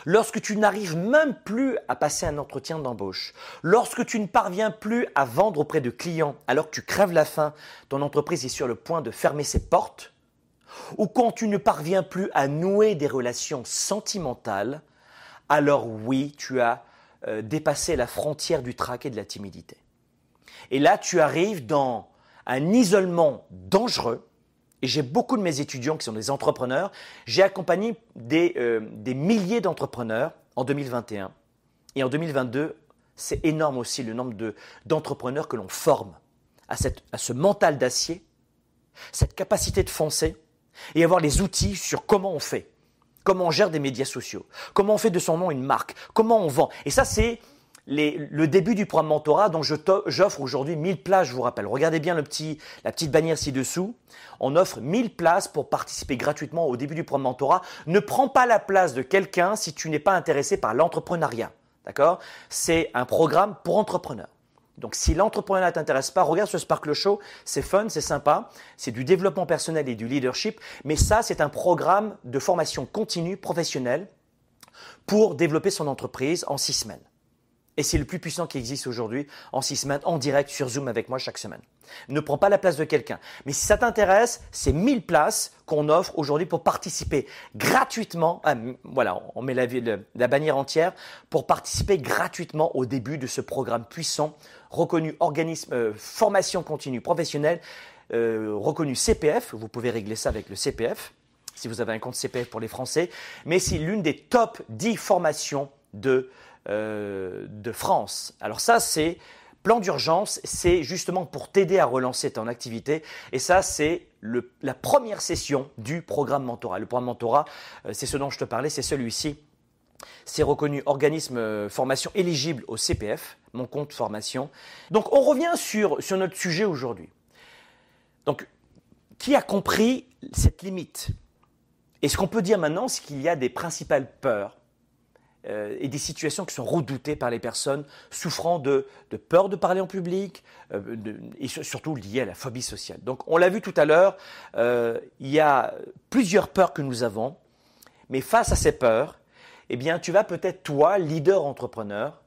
Lorsque tu n'arrives même plus à passer un entretien d'embauche, lorsque tu ne parviens plus à vendre auprès de clients alors que tu crèves la faim, ton entreprise est sur le point de fermer ses portes, ou quand tu ne parviens plus à nouer des relations sentimentales, alors oui, tu as euh, dépassé la frontière du trac et de la timidité. Et là, tu arrives dans un isolement dangereux et j'ai beaucoup de mes étudiants qui sont des entrepreneurs. J'ai accompagné des, euh, des milliers d'entrepreneurs en 2021. Et en 2022, c'est énorme aussi le nombre d'entrepreneurs que l'on forme à, cette, à ce mental d'acier, cette capacité de foncer et avoir les outils sur comment on fait, comment on gère des médias sociaux, comment on fait de son nom une marque, comment on vend. Et ça, c'est le début du programme mentorat dont j'offre aujourd'hui 1000 places, je vous rappelle. Regardez bien le petit, la petite bannière ci-dessous. On offre 1000 places pour participer gratuitement au début du programme mentorat. Ne prends pas la place de quelqu'un si tu n'es pas intéressé par l'entrepreneuriat. D'accord? C'est un programme pour entrepreneurs. Donc si l'entrepreneuriat ne t'intéresse pas, regarde ce Sparkle Show, c'est fun, c'est sympa, c'est du développement personnel et du leadership, mais ça c'est un programme de formation continue professionnelle pour développer son entreprise en six semaines. Et c'est le plus puissant qui existe aujourd'hui en six semaines, en direct sur Zoom avec moi chaque semaine. Ne prends pas la place de quelqu'un. Mais si ça t'intéresse, c'est 1000 places qu'on offre aujourd'hui pour participer gratuitement. Ah, voilà, on met la, la, bannière entière pour participer gratuitement au début de ce programme puissant, reconnu organisme euh, formation continue professionnelle, euh, reconnu CPF. Vous pouvez régler ça avec le CPF. si vous avez un compte CPF pour les Français, mais c'est l'une des top 10 formations de, euh, de France. Alors ça, c'est plan d'urgence, c'est justement pour t'aider à relancer ton activité. Et ça, c'est la première session du programme Mentorat. Le programme Mentorat, c'est ce dont je te parlais, c'est celui-ci. C'est reconnu organisme euh, formation éligible au CPF, mon compte formation. Donc on revient sur, sur notre sujet aujourd'hui. Donc, qui a compris cette limite? Et ce qu'on peut dire maintenant, c'est qu'il y a des principales peurs euh, et des situations qui sont redoutées par les personnes souffrant de, peur de parler en public euh, et surtout liées à la phobie sociale? Donc on l'a vu tout à l'heure, il y a plusieurs peurs que nous avons, mais face à ces peurs, eh bien tu vas peut-être toi, leader entrepreneur,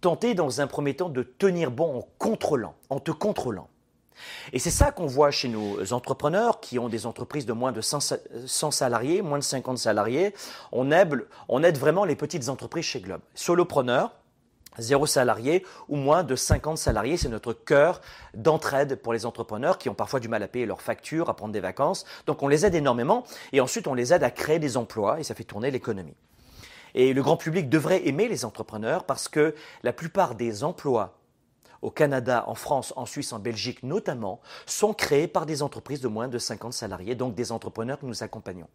tenter dans un premier temps de tenir bon en contrôlant, en te contrôlant. Et c'est ça qu'on voit chez nos entrepreneurs qui ont des entreprises de moins de 100 salariés, moins de 50 salariés. On aide, vraiment les petites entreprises chez Globe. Solopreneurs, zéro salarié ou moins de 50 salariés. C'est notre cœur d'entraide pour les entrepreneurs qui ont parfois du mal à payer leurs factures, à prendre des vacances. Donc on les aide énormément et ensuite on les aide à créer des emplois et ça fait tourner l'économie. Et le grand public devrait aimer les entrepreneurs parce que la plupart des emplois au Canada, en France, en Suisse, en Belgique notamment, sont créés par des entreprises de moins de 50 salariés, donc des entrepreneurs que nous accompagnons.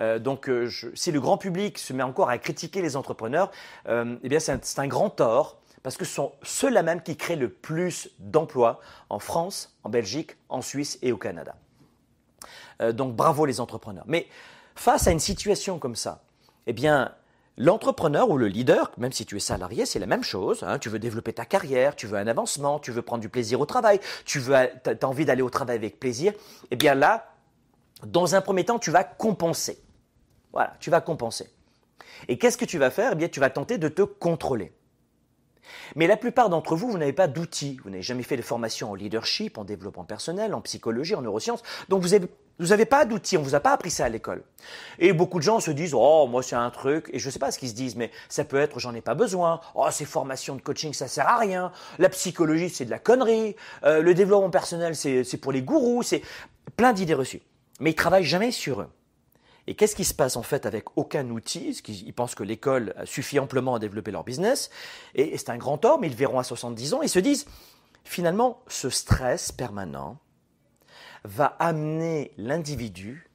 Euh, donc, euh, si le grand public se met encore à critiquer les entrepreneurs, euh, eh bien, c'est un, grand tort parce que ce sont ceux-là même qui créent le plus d'emplois en France, en Belgique, en Suisse et au Canada. donc, bravo les entrepreneurs. Mais face à une situation comme ça, eh bien, L'entrepreneur ou le leader, même si tu es salarié, c'est la même chose. Hein. Tu veux développer ta carrière, tu veux un avancement, tu veux prendre du plaisir au travail, tu veux, as envie d'aller au travail avec plaisir. Eh bien là, dans un premier temps, tu vas compenser. Voilà, tu vas compenser. Et qu'est-ce que tu vas faire? Eh bien, tu vas tenter de te contrôler. Mais la plupart d'entre vous, vous n'avez pas d'outils. Vous n'avez jamais fait de formation en leadership, en développement personnel, en psychologie, en neurosciences. Donc vous avez vous n'avez pas d'outils, on ne vous a pas appris ça à l'école. Et beaucoup de gens se disent, oh, moi c'est un truc, et je ne sais pas ce qu'ils se disent, mais ça peut être, j'en ai pas besoin, oh, ces formations de coaching, ça sert à rien, la psychologie, c'est de la connerie, euh, le développement personnel, c'est pour les gourous, c'est plein d'idées reçues. Mais ils travaillent jamais sur eux. Et qu'est-ce qui se passe en fait avec aucun outil Ils pensent que l'école suffit amplement à développer leur business, et c'est un grand mais ils verront à 70 ans, et se disent, finalement, ce stress permanent, va amener l'individu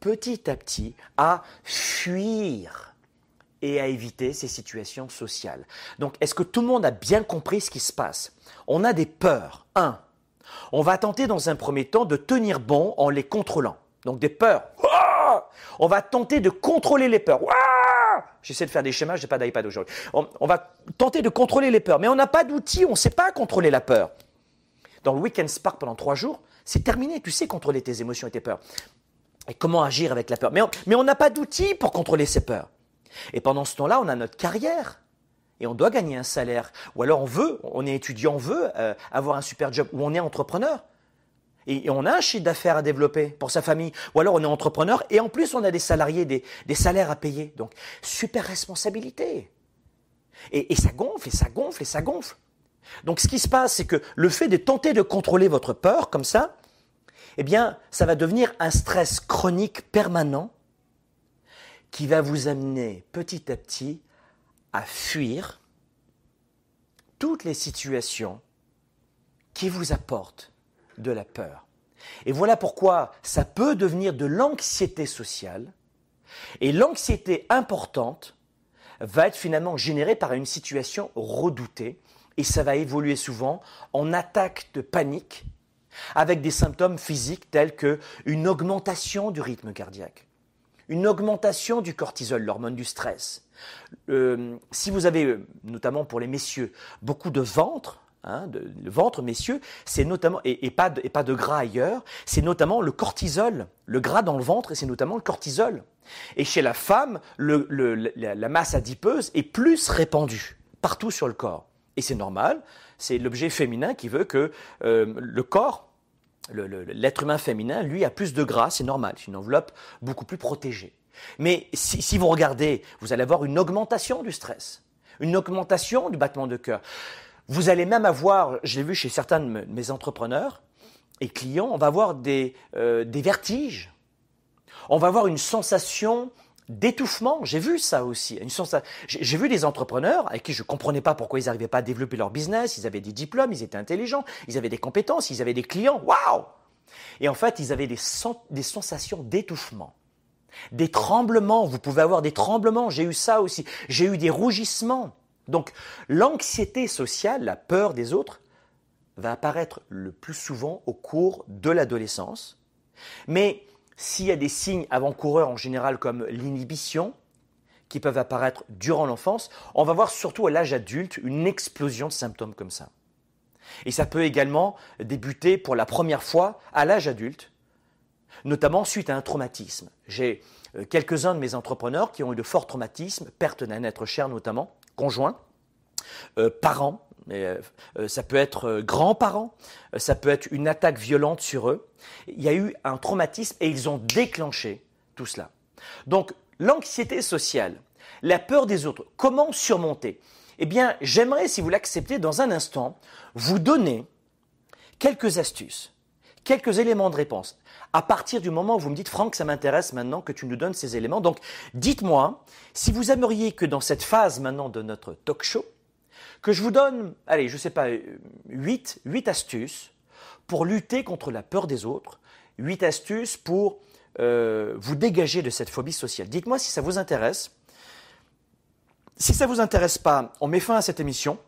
petit à petit à fuir et à éviter ces situations sociales. Donc, est-ce que tout le monde a bien compris ce qui se passe? On a des peurs. Un, on va tenter dans un premier temps de tenir bon en les contrôlant. Donc des peurs. On va tenter de contrôler les peurs. J'essaie de faire des schémas, je n'ai pas d'iPad aujourd'hui. On, va tenter de contrôler les peurs, mais on n'a pas d'outils, on ne sait pas contrôler la peur. Dans le Weekend Spark pendant trois jours, c'est terminé. Tu sais contrôler tes émotions et tes peurs. Et comment agir avec la peur. Mais on n'a pas d'outils pour contrôler ces peurs. Et pendant ce temps-là, on a notre carrière. Et on doit gagner un salaire. Ou alors on veut, on est étudiant, on veut euh, avoir un super job. Ou on est entrepreneur. Et, on a un chiffre d'affaires à développer pour sa famille. Ou alors on est entrepreneur et en plus on a des salariés, des, salaires à payer. Donc super responsabilité. et ça gonfle, et ça gonfle, et ça gonfle. Donc ce qui se passe, c'est que le fait de tenter de contrôler votre peur comme ça, eh bien, ça va devenir un stress chronique permanent qui va vous amener petit à petit à fuir toutes les situations qui vous apportent de la peur. Et voilà pourquoi ça peut devenir de l'anxiété sociale. Et l'anxiété importante va être finalement générée par une situation redoutée et ça va évoluer souvent en attaque de panique avec des symptômes physiques tels que une augmentation du rythme cardiaque, une augmentation du cortisol, l'hormone du stress. Euh, si vous avez, notamment pour les messieurs, beaucoup de ventre, hein, le ventre, messieurs, c'est notamment, et, pas de, gras ailleurs, c'est notamment le cortisol, le gras dans le ventre, c'est notamment le cortisol. Et chez la femme, la masse adipeuse est plus répandue partout sur le corps. Et c'est normal, c'est l'objet féminin qui veut que euh, le corps, l'être humain féminin, lui, a plus de gras, c'est normal, c'est une enveloppe beaucoup plus protégée. Mais si, vous regardez, vous allez avoir une augmentation du stress, une augmentation du battement de cœur. Vous allez même avoir, je l'ai vu chez certains de mes entrepreneurs et clients, on va avoir des, euh, des vertiges. On va avoir une sensation d'étouffement. J'ai vu ça aussi. Une J'ai vu des entrepreneurs avec qui je ne comprenais pas pourquoi ils n'arrivaient pas à développer leur business. Ils avaient des diplômes, ils étaient intelligents, ils avaient des compétences, ils avaient des clients. Waouh Et en fait, ils avaient des, des sensations d'étouffement. Des tremblements. Vous pouvez avoir des tremblements. J'ai eu ça aussi. J'ai eu des rougissements. Donc, l'anxiété sociale, la peur des autres, va apparaître le plus souvent au cours de l'adolescence. Mais s'il y a des signes avant-coureurs en général comme l'inhibition, qui peuvent apparaître durant l'enfance, on va voir surtout à l'âge adulte une explosion de symptômes comme ça. Et ça peut également débuter pour la première fois à l'âge adulte, notamment suite à un traumatisme. J'ai euh, quelques-uns de mes entrepreneurs qui ont eu de forts traumatismes, perte d'un être cher notamment, conjoint, euh, parents, euh, euh, ça peut être euh, grands-parents, ça peut être une attaque violente sur eux. Il y a eu un traumatisme et ils ont déclenché tout cela. Donc l'anxiété sociale, la peur des autres, comment surmonter? Eh bien, j'aimerais, si vous l'acceptez, dans un instant, vous donner quelques astuces, quelques éléments de réponse. À partir du moment où vous me dites, Franck, ça m'intéresse maintenant que tu nous donnes ces éléments. Donc, dites-moi si vous aimeriez que dans cette phase maintenant de notre talk show, que je vous donne, allez, je ne sais pas, 8, 8 astuces pour lutter contre la peur des autres, 8 astuces pour euh, vous dégager de cette phobie sociale. Dites-moi si ça vous intéresse. Si ça ne vous intéresse pas, on met fin à cette émission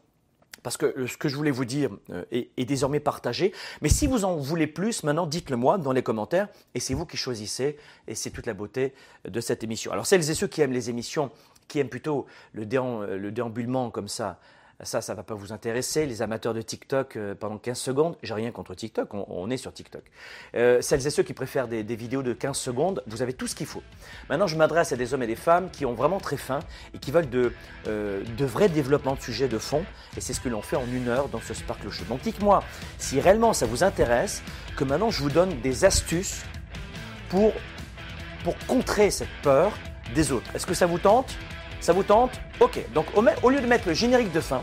parce que euh, ce que je voulais vous dire euh, est, désormais partagé. Mais si vous en voulez plus, maintenant, dites-le moi dans les commentaires, et c'est vous qui choisissez, et c'est toute la beauté de cette émission. Alors celles et ceux qui aiment les émissions, qui aiment plutôt le, le déambulement comme ça, ça, ça ne va pas vous intéresser. Les amateurs de TikTok euh, pendant 15 secondes, j'ai rien contre TikTok, on, est sur TikTok. Euh, celles et ceux qui préfèrent des, vidéos de 15 secondes, vous avez tout ce qu'il faut. Maintenant, je m'adresse à des hommes et des femmes qui ont vraiment très faim et qui veulent de, euh, de vrais développements de sujets de fond. Et c'est ce que l'on fait en une heure dans ce Sparkle Show. Donc dites-moi si réellement ça vous intéresse, que maintenant je vous donne des astuces pour, pour contrer cette peur des autres. Est-ce que ça vous tente? Ça vous tente Ok, donc au, lieu de mettre le générique de fin,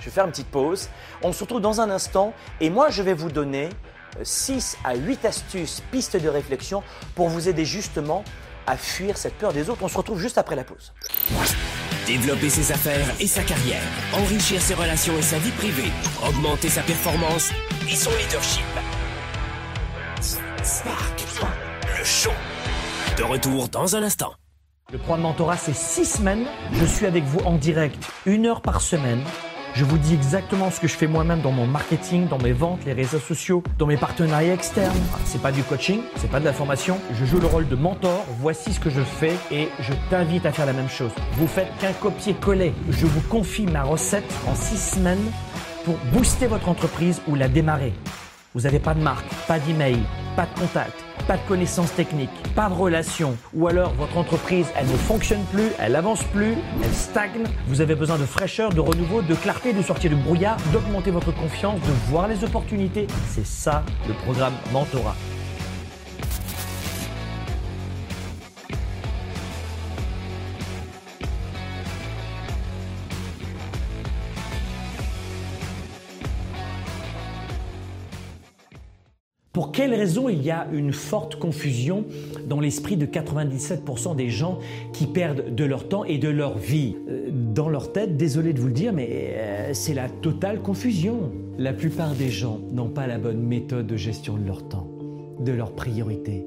je vais faire une petite pause. On se retrouve dans un instant et moi je vais vous donner 6 euh, à 8 astuces, pistes de réflexion pour vous aider justement à fuir cette peur des autres. On se retrouve juste après la pause. Développer ses affaires et sa carrière, enrichir ses relations et sa vie privée, augmenter sa performance et son leadership. Spark, le show. De retour dans un instant. Le programme mentorat, c'est six semaines. Je suis avec vous en direct, une heure par semaine. Je vous dis exactement ce que je fais moi-même dans mon marketing, dans mes ventes, les réseaux sociaux, dans mes partenariats externes. C'est pas du coaching, c'est pas de la formation. Je joue le rôle de mentor. Voici ce que je fais et je t'invite à faire la même chose. Vous faites qu'un copier-coller. Je vous confie ma recette en six semaines pour booster votre entreprise ou la démarrer. Vous n'avez pas de marque, pas d'email, pas de contact pas de connaissances techniques, pas de relations, ou alors votre entreprise, elle ne fonctionne plus, elle avance plus, elle stagne, vous avez besoin de fraîcheur, de renouveau, de clarté, de sortir du brouillard, d'augmenter votre confiance, de voir les opportunités. C'est ça le programme Mentorat. Pour quelles raisons il y a une forte confusion dans l'esprit de 97% des gens qui perdent de leur temps et de leur vie? Euh, Dans leur tête, désolé de vous le dire, mais euh, c'est la totale confusion. La plupart des gens n'ont pas la bonne méthode de gestion de leur temps de leurs priorités.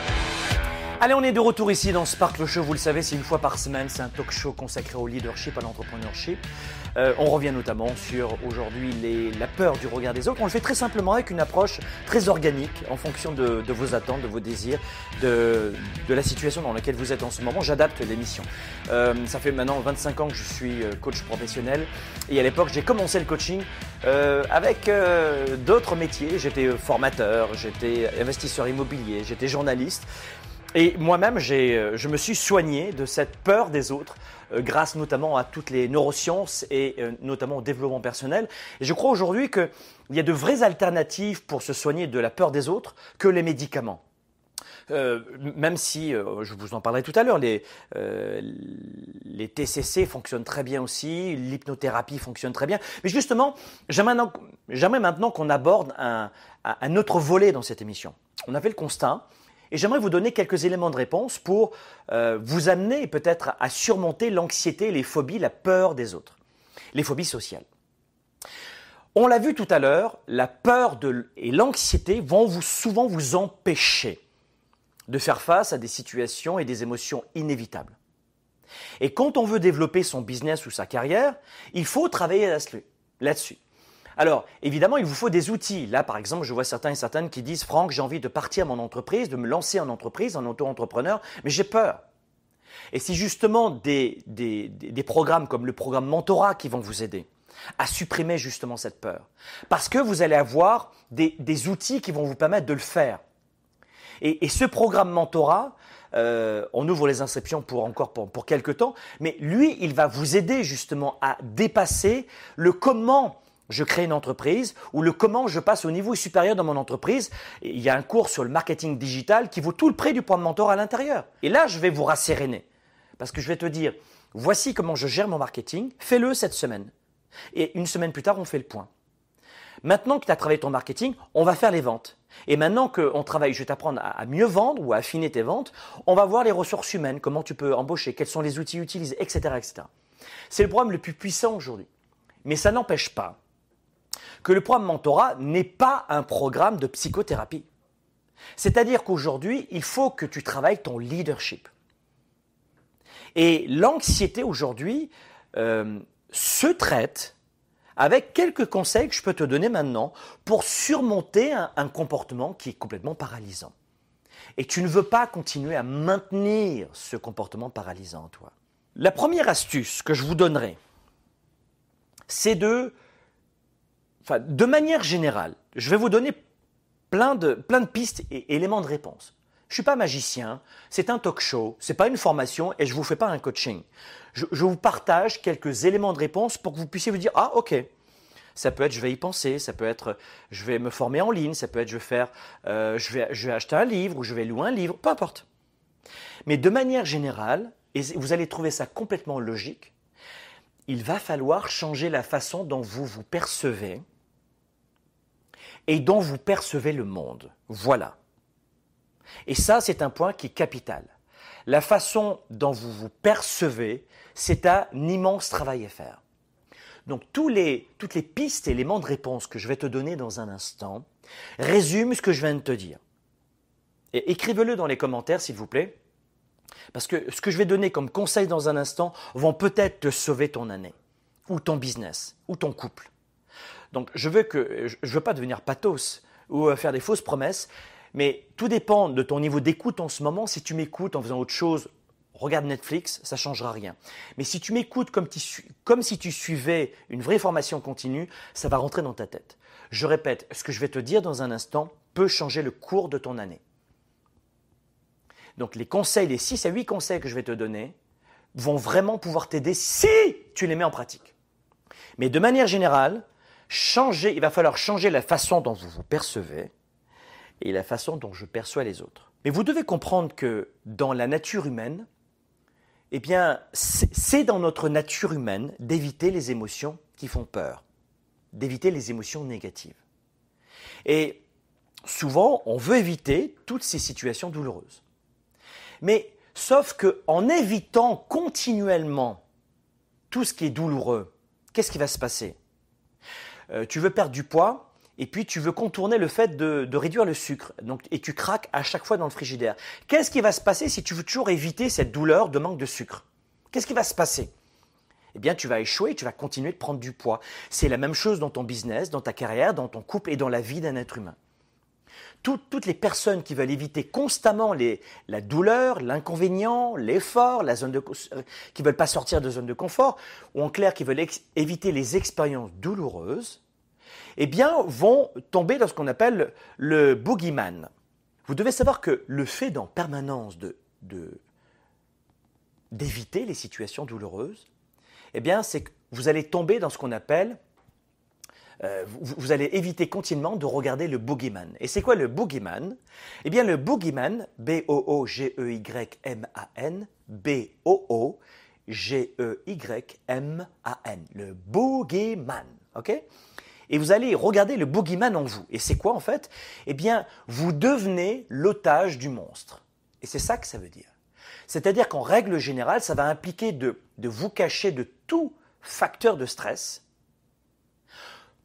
Allez, on est de retour ici dans Sparkle Show. Vous le savez, c'est une fois par semaine. C'est un talk show consacré au leadership, à l'entrepreneurship. Euh, on revient notamment sur aujourd'hui la peur du regard des autres. On le fait très simplement avec une approche très organique en fonction de, vos attentes, de vos désirs, de, la situation dans laquelle vous êtes en ce moment. J'adapte l'émission. Euh, ça fait maintenant 25 ans que je suis euh, coach professionnel et à l'époque j'ai commencé le coaching avec d'autres métiers. J'étais formateur, j'étais investisseur immobilier, j'étais journaliste. Et moi-même, euh, je me suis soigné de cette peur des autres, euh, grâce notamment à toutes les neurosciences et euh, notamment au développement personnel. Et je crois aujourd'hui qu'il y a de vraies alternatives pour se soigner de la peur des autres que les médicaments. même si, je vous en parlerai tout à l'heure, les, les TCC fonctionnent très bien aussi, l'hypnothérapie fonctionne très bien. Mais justement, j'aimerais maintenant qu'on aborde un, un autre volet dans cette émission. On a fait le constat et j'aimerais vous donner quelques éléments de réponse pour euh, vous amener peut-être à surmonter l'anxiété, les phobies, la peur des autres, les phobies sociales. On l'a vu tout à l'heure, la peur et l'anxiété vont souvent vous empêcher de faire face à des situations et des émotions inévitables. Et quand on veut développer son business ou sa carrière, il faut travailler là-dessus. Alors, évidemment, il vous faut des outils. Là, par exemple, je vois certains et certaines qui disent Franck, j'ai envie de partir mon entreprise, de me lancer en entreprise, en auto-entrepreneur, mais j'ai peur. Et c'est justement des, programmes comme le programme Mentorat qui vont vous aider à supprimer justement cette peur. Parce que vous allez avoir des, outils qui vont vous permettre de le faire. Et, ce programme Mentorat, euh, on ouvre les inscriptions pour encore pour, pour quelques temps, mais lui, il va vous aider justement à dépasser le comment je crée une entreprise ou le comment je passe au niveau supérieur dans mon entreprise. il y a un cours sur le marketing digital qui vaut tout le prix du point de mentor à l'intérieur. Et là, je vais vous rasséréner parce que je vais te dire, voici comment je gère mon marketing, fais-le cette semaine. Et une semaine plus tard, on fait le point. Maintenant que tu as travaillé ton marketing, on va faire les ventes. Et maintenant qu'on travaille, je vais t'apprendre à mieux vendre ou à affiner tes ventes, on va voir les ressources humaines, comment tu peux embaucher, quels sont les outils utilisés, etc. etc. C'est le programme le plus puissant aujourd'hui. Mais ça n'empêche pas que le programme mentorat n'est pas un programme de psychothérapie. C'est-à-dire qu'aujourd'hui, il faut que tu travailles ton leadership. Et l'anxiété aujourd'hui euh, se traite avec quelques conseils que je peux te donner maintenant pour surmonter un, comportement qui est complètement paralysant. Et tu ne veux pas continuer à maintenir ce comportement paralysant en toi. La première astuce que je vous donnerai, c'est de de manière générale, je vais vous donner plein de, pistes et éléments de réponse. Je ne suis pas magicien, c'est un talk show, ce n'est pas une formation et je ne vous fais pas un coaching. Je, vous partage quelques éléments de réponse pour que vous puissiez vous dire Ah, ok, ça peut être je vais y penser, ça peut être je vais me former en ligne, ça peut être je vais, euh, je vais acheter un livre ou je vais louer un livre, peu importe. Mais de manière générale, et vous allez trouver ça complètement logique, il va falloir changer la façon dont vous vous percevez et dont vous percevez le monde. Voilà. Et ça, c'est un point qui est capital. La façon dont vous vous percevez, c'est un immense travail à faire. Donc toutes les pistes et éléments de réponse que je vais te donner dans un instant résument ce que je viens de te dire. Et écrivez-le dans les commentaires, s'il vous plaît, parce que ce que je vais donner comme conseil dans un instant vont peut-être te sauver ton année, ou ton business, ou ton couple. Donc je veux que je veux pas devenir pathos ou euh, faire des fausses promesses, mais tout dépend de ton niveau d'écoute en ce moment. Si tu m'écoutes en faisant autre chose, regarde Netflix, ça changera rien. Mais si tu m'écoutes comme, comme si tu suivais une vraie formation continue, ça va rentrer dans ta tête. Je répète, ce que je vais te dire dans un instant peut changer le cours de ton année. Donc les conseils, les 6 à 8 conseils que je vais te donner vont vraiment pouvoir t'aider si tu les mets en pratique. Mais de manière générale, changer, il va falloir changer la façon dont vous vous percevez et la façon dont je perçois les autres. Mais vous devez comprendre que dans la nature humaine, eh bien, c'est dans notre nature humaine d'éviter les émotions qui font peur, d'éviter les émotions négatives. Et souvent, on veut éviter toutes ces situations douloureuses. Mais sauf que en évitant continuellement tout ce qui est douloureux, qu'est-ce qui va se passer? Euh, tu veux perdre du poids, et puis tu veux contourner le fait de, réduire le sucre, et tu craques à chaque fois dans le frigidaire. Qu'est-ce qui va se passer si tu veux toujours éviter cette douleur de manque de sucre? Qu'est-ce qui va se passer? Eh bien, tu vas échouer, tu vas continuer de prendre du poids. C'est la même chose dans ton business, dans ta carrière, dans ton couple et dans la vie d'un être humain. Toutes les personnes qui veulent éviter constamment la douleur, l'inconvénient, l'effort, la zone de, qui veulent pas sortir de zone de confort, ou en clair qui veulent éviter les expériences douloureuses, eh bien, vont tomber dans ce qu'on appelle le boogeyman. Vous devez savoir que le fait en permanence de, d'éviter les situations douloureuses, eh bien, c'est que vous allez tomber dans ce qu'on appelle, euh, vous, allez éviter continuellement de regarder le boogeyman. Et c'est quoi le boogeyman? Eh bien, le boogeyman, B-O-O-G-E-Y-M-A-N, B-O-O-G-E-Y-M-A-N, le boogeyman, ok? Et vous allez regarder le boogeyman en vous. Et c'est quoi en fait? Eh bien, vous devenez l'otage du monstre. Et c'est ça que ça veut dire. C'est-à-dire qu'en règle générale, ça va impliquer de, vous cacher de tout facteur de stress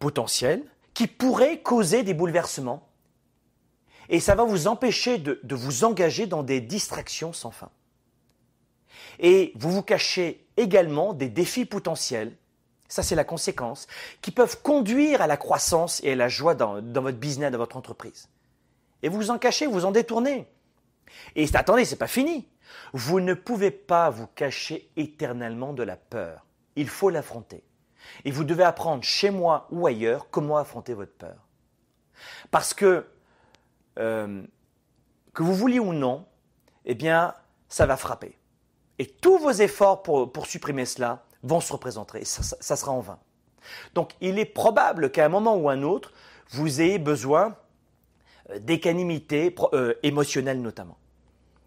potentiel qui pourrait causer des bouleversements. Et ça va vous empêcher de, vous engager dans des distractions sans fin. Et vous vous cachez également des défis potentiels ça, c'est la conséquence, qui peuvent conduire à la croissance et à la joie dans, votre business, dans votre entreprise. Et vous vous en cachez, vous vous en détournez. Et attendez, c'est pas fini. Vous ne pouvez pas vous cacher éternellement de la peur. Il faut l'affronter. Et vous devez apprendre chez moi ou ailleurs comment affronter votre peur. Parce que, euh, que vous vouliez ou non, eh bien, ça va frapper. Et tous vos efforts pour supprimer cela vont se représenter. Ça, ça, sera en vain. Donc il est probable qu'à un moment ou un autre, vous ayez besoin euh, d'équanimité euh, émotionnelle notamment.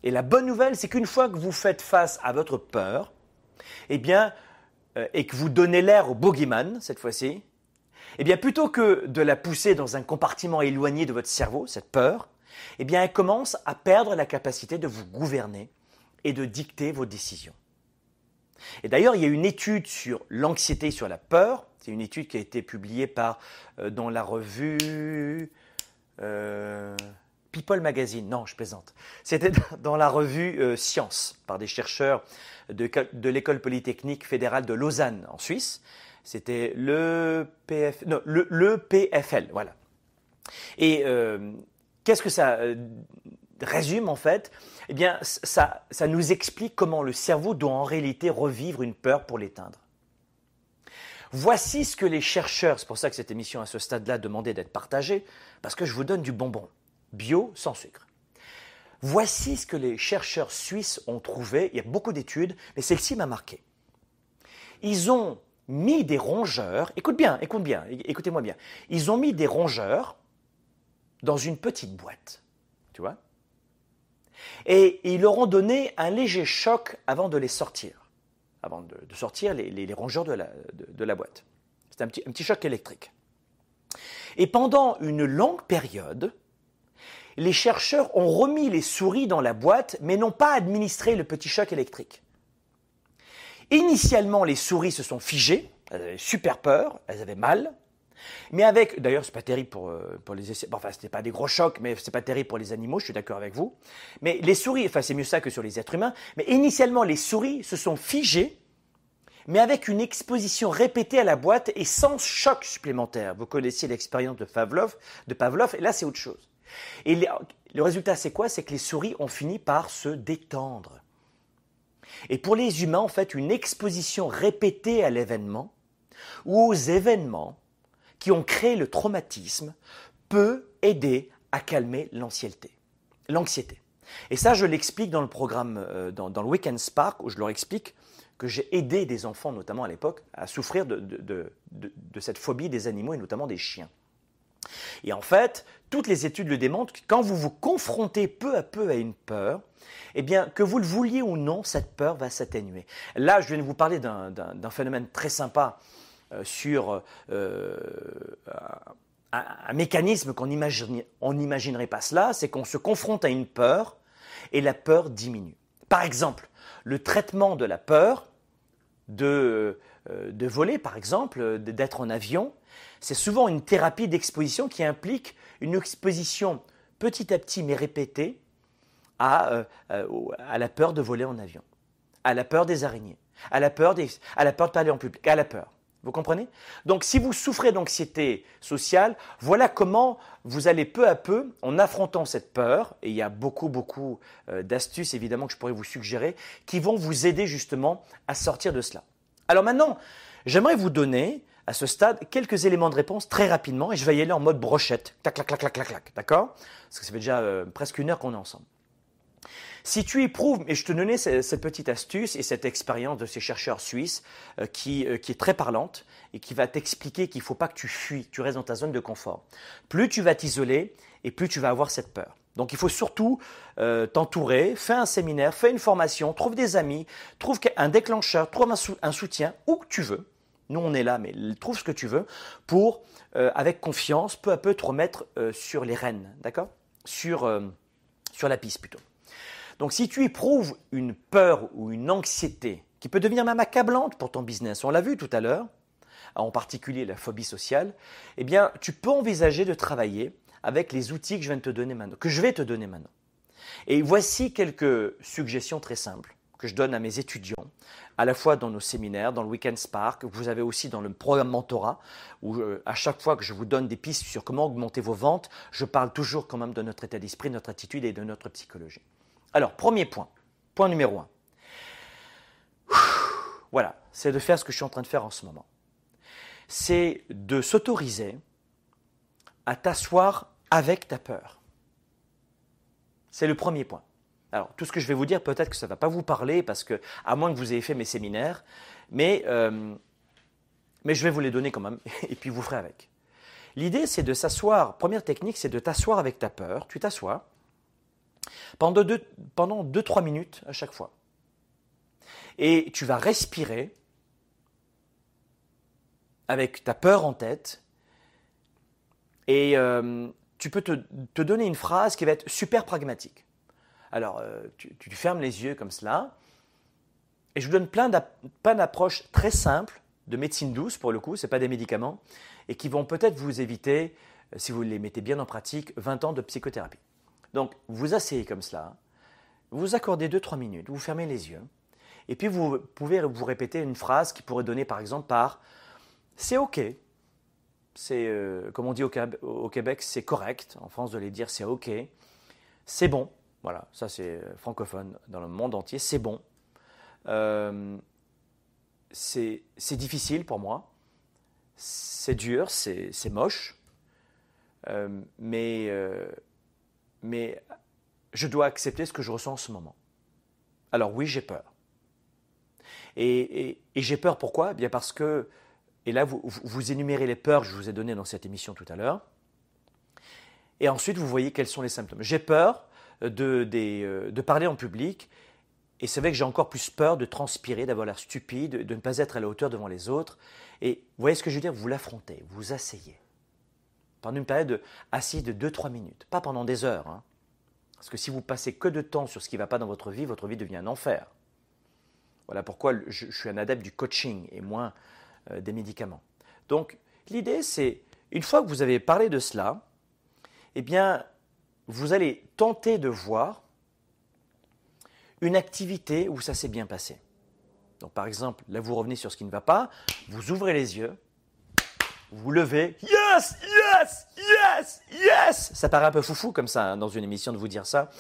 Et la bonne nouvelle, c'est qu'une fois que vous faites face à votre peur, eh bien, et que vous donnez l'air au bogeyman cette fois-ci, eh bien, plutôt que de la pousser dans un compartiment éloigné de votre cerveau, cette peur, eh bien, elle commence à perdre la capacité de vous gouverner et de dicter vos décisions. Et d'ailleurs, il y a une étude sur l'anxiété, sur la peur. C'est une étude qui a été publiée euh, dans la revue euh, People Magazine. Non, je plaisante. C'était dans la revue euh, Science par des chercheurs de, l'école polytechnique fédérale de Lausanne en Suisse. C'était le, PFL, voilà. Et qu'est-ce que ça résume en fait, eh bien, ça, ça nous explique comment le cerveau doit en réalité revivre une peur pour l'éteindre. Voici ce que les chercheurs, c'est pour ça que cette émission à ce stade-là demandait d'être partagée, parce que je vous donne du bonbon, bio sans sucre. Voici ce que les chercheurs suisses ont trouvé, il y a beaucoup d'études, mais celle-ci m'a marqué. Ils ont mis des rongeurs, écoute bien, écoute bien, écoutez-moi bien, ils ont mis des rongeurs dans une petite boîte, tu vois et ils leur ont donné un léger choc avant de les sortir, avant de, sortir les, rongeurs de la, boîte. C'est un petit, un petit choc électrique. Et pendant une longue période, les chercheurs ont remis les souris dans la boîte, mais n'ont pas administré le petit choc électrique. Initialement, les souris se sont figées, elles avaient super peur, elles avaient mal, mais avec, d'ailleurs, c'est pas terrible pour, euh, pour les essais. Bon, enfin, c'était pas des gros chocs, mais c'est pas terrible pour les animaux, je suis d'accord avec vous. Mais les souris, enfin, c'est mieux ça que sur les êtres humains. Mais initialement, les souris se sont figées, mais avec une exposition répétée à la boîte et sans choc supplémentaire. Vous connaissez l'expérience de Pavlov, de Pavlov, et là, c'est autre chose. Et le résultat, c'est quoi? C'est que les souris ont fini par se détendre. Et pour les humains, en fait, une exposition répétée à l'événement ou aux événements qui ont créé le traumatisme peut aider à calmer l'anxiété. Et ça, je l'explique dans le programme, euh, dans, le Weekend Spark, où je leur explique que j'ai aidé des enfants, notamment à l'époque, à souffrir de, cette phobie des animaux et notamment des chiens. Et en fait, toutes les études le démontrent, quand vous vous confrontez peu à peu à une peur, eh bien, que vous le vouliez ou non, cette peur va s'atténuer. Là, je viens de vous parler d'un phénomène très sympa euh, sur euh, un, mécanisme qu'on n'imaginerait pas cela, c'est qu'on se confronte à une peur et la peur diminue. Par exemple, le traitement de la peur de euh, de voler, par exemple, d'être en avion, c'est souvent une thérapie d'exposition qui implique une exposition petit à petit mais répétée à, à la peur de voler en avion, à la peur des araignées, à la peur, des, à la peur de parler en public, à la peur. Vous comprenez? Donc si vous souffrez d'anxiété sociale, voilà comment vous allez peu à peu, en affrontant cette peur, et il y a beaucoup, beaucoup euh, d'astuces évidemment que je pourrais vous suggérer, qui vont vous aider justement à sortir de cela. Alors maintenant, j'aimerais vous donner à ce stade quelques éléments de réponse très rapidement, et je vais y aller en mode brochette, clac, clac, clac, clac, clac, clac, d'accord? Parce que ça fait déjà euh, presque une heure qu'on est ensemble. Si tu éprouves, et je te donnais cette petite astuce et cette expérience de ces chercheurs suisses euh, qui, euh, qui, est très parlante et qui va t'expliquer qu'il ne faut pas que tu fuis, tu restes dans ta zone de confort. Plus tu vas t'isoler et plus tu vas avoir cette peur. Donc il faut surtout t'entourer, fais un séminaire, fais une formation, trouve des amis, trouve un déclencheur, trouve un, soutien, où que tu veux. Nous on est là, mais trouve ce que tu veux pour, avec confiance, peu à peu te remettre sur les rênes, d'accord? Sur, sur la piste plutôt. Donc si tu éprouves une peur ou une anxiété qui peut devenir même accablante pour ton business, on l'a vu tout à l'heure, en particulier la phobie sociale, eh bien tu peux envisager de travailler avec les outils que je viens de te donner maintenant, que je vais te donner maintenant. Et voici quelques suggestions très simples que je donne à mes étudiants, à la fois dans nos séminaires, dans le Weekend Spark, vous avez aussi dans le programme Mentorat, où euh, à chaque fois que je vous donne des pistes sur comment augmenter vos ventes, je parle toujours quand même de notre état d'esprit, notre attitude et de notre psychologie. Alors, premier point, point numéro un. Voilà, c'est de faire ce que je suis en train de faire en ce moment. C'est de s'autoriser à t'asseoir avec ta peur. C'est le premier point. Alors, tout ce que je vais vous dire, peut-être que ça ne va pas vous parler, parce que, à moins que vous ayez fait mes séminaires, mais, euh, je vais vous les donner quand même, et puis vous ferez avec. L'idée, c'est de s'asseoir. Première technique, c'est de t'asseoir avec ta peur. Tu t'assois, pendant 2-3 pendant deux, trois minutes à chaque fois. Et tu vas respirer avec ta peur en tête. Et euh, tu peux te, donner une phrase qui va être super pragmatique. Alors, euh, tu, fermes les yeux comme cela. Et je vous donne plein d'approches très simples de médecine douce, pour le coup, ce pas des médicaments, et qui vont peut-être vous éviter, euh, si vous les mettez bien en pratique, 20 ans de psychothérapie. Donc, vous asseyez comme cela, vous accordez 2-3 minutes, vous fermez les yeux, et puis vous pouvez vous répéter une phrase qui pourrait donner par exemple par c'est OK. C'est, euh, comme on dit au, Québec, c'est correct. En France, de les dire c'est OK. C'est bon. Voilà, ça c'est euh, francophone dans le monde entier. C'est bon. Euh, c'est difficile pour moi. C'est dur, c'est moche. mais mais je dois accepter ce que je ressens en ce moment. Alors oui, j'ai peur. Et, j'ai peur pourquoi? Bien parce que, et là vous, vous énumérez les peurs que je vous ai données dans cette émission tout à l'heure, et ensuite vous voyez quels sont les symptômes. J'ai peur de, euh, de, parler en public, et c'est vrai que j'ai encore plus peur de transpirer, d'avoir l'air stupide, de ne pas être à la hauteur devant les autres. Et vous voyez ce que je veux dire? Vous l'affrontez, vous asseyez pendant une période de, assise de 2-3 minutes, pas pendant des heures. Hein. Parce que si vous passez que de temps sur ce qui ne va pas dans votre vie, votre vie devient un enfer. Voilà pourquoi je, suis un adepte du coaching et moins euh, des médicaments. Donc l'idée c'est, une fois que vous avez parlé de cela, eh bien, vous allez tenter de voir une activité où ça s'est bien passé. Donc par exemple, là vous revenez sur ce qui ne va pas, vous ouvrez les yeux, vous levez, yes, yes, yes, yes. Ça paraît un peu foufou comme ça hein, dans une émission de vous dire ça,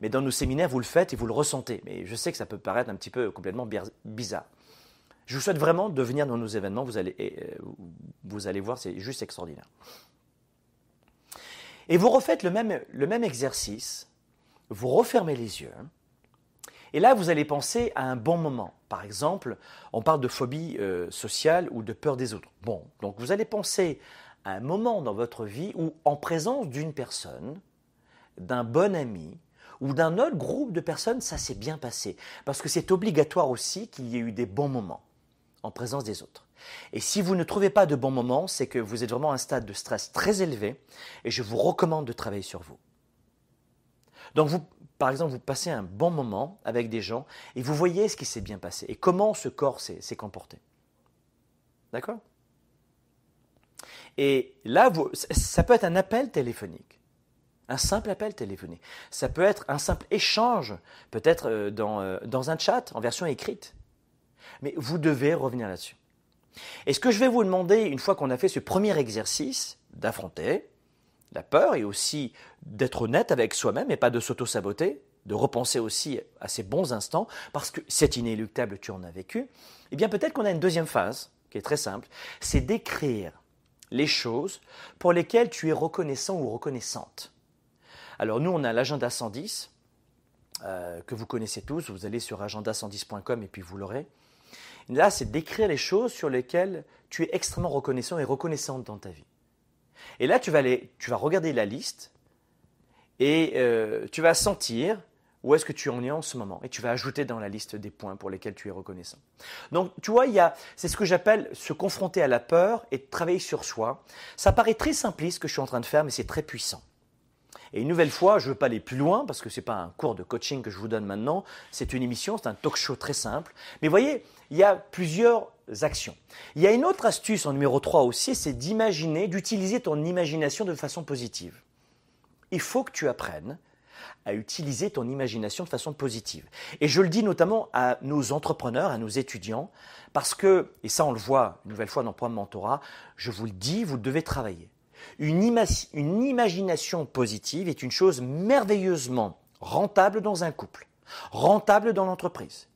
mais dans nos séminaires, vous le faites et vous le ressentez. Mais je sais que ça peut paraître un petit peu complètement bizarre. Je vous souhaite vraiment de venir dans nos événements, vous allez, euh, vous allez voir, c'est juste extraordinaire. Et vous refaites le même, exercice, vous refermez les yeux, et là, vous allez penser à un bon moment. Par exemple, on parle de phobie euh, sociale ou de peur des autres. Bon, donc vous allez penser à un moment dans votre vie où, en présence d'une personne, d'un bon ami ou d'un autre groupe de personnes, ça s'est bien passé. Parce que c'est obligatoire aussi qu'il y ait eu des bons moments en présence des autres. Et si vous ne trouvez pas de bons moments, c'est que vous êtes vraiment à un stade de stress très élevé et je vous recommande de travailler sur vous. Donc vous par exemple, vous passez un bon moment avec des gens et vous voyez ce qui s'est bien passé et comment ce corps s'est comporté. D'accord? Et là, ça peut être un appel téléphonique. Un simple appel téléphonique. Ça peut être un simple échange, peut-être euh, dans, euh, dans un chat en version écrite. Mais vous devez revenir là-dessus. Et ce que je vais vous demander, une fois qu'on a fait ce premier exercice, d'affronter la peur et aussi d'être honnête avec soi-même et pas de s'auto-saboter, de repenser aussi à ces bons instants, parce que c'est inéluctable, tu en as vécu, eh bien peut-être qu'on a une deuxième phase, qui est très simple, c'est d'écrire les choses pour lesquelles tu es reconnaissant ou reconnaissante. Alors nous, on a l'agenda 110, euh, que vous connaissez tous, vous allez sur agenda110.com et puis vous l'aurez. Là, c'est d'écrire les choses sur lesquelles tu es extrêmement reconnaissant et reconnaissante dans ta vie. Et là, tu vas, regarder la liste et euh, tu vas sentir où est-ce que tu en es en ce moment Et tu vas ajouter dans la liste des points pour lesquels tu es reconnaissant. Donc, tu vois, c'est ce que j'appelle se confronter à la peur et travailler sur soi. Ça paraît très simpliste ce que je suis en train de faire, mais c'est très puissant. Et une nouvelle fois, je ne veux pas aller plus loin parce que ce n'est pas un cours de coaching que je vous donne maintenant, c'est une émission, c'est un talk show très simple. Mais voyez, il y a plusieurs actions. Il y a une autre astuce en numéro 3 aussi, c'est d'imaginer, d'utiliser ton imagination de façon positive. Il faut que tu apprennes à utiliser ton imagination de façon positive. Et je le dis notamment à nos entrepreneurs, à nos étudiants, parce que, et ça on le voit une nouvelle fois dans le programme Mentorat, je vous le dis, vous devez travailler. Une, imagination positive est une chose merveilleusement rentable dans un couple, rentable dans l'entreprise.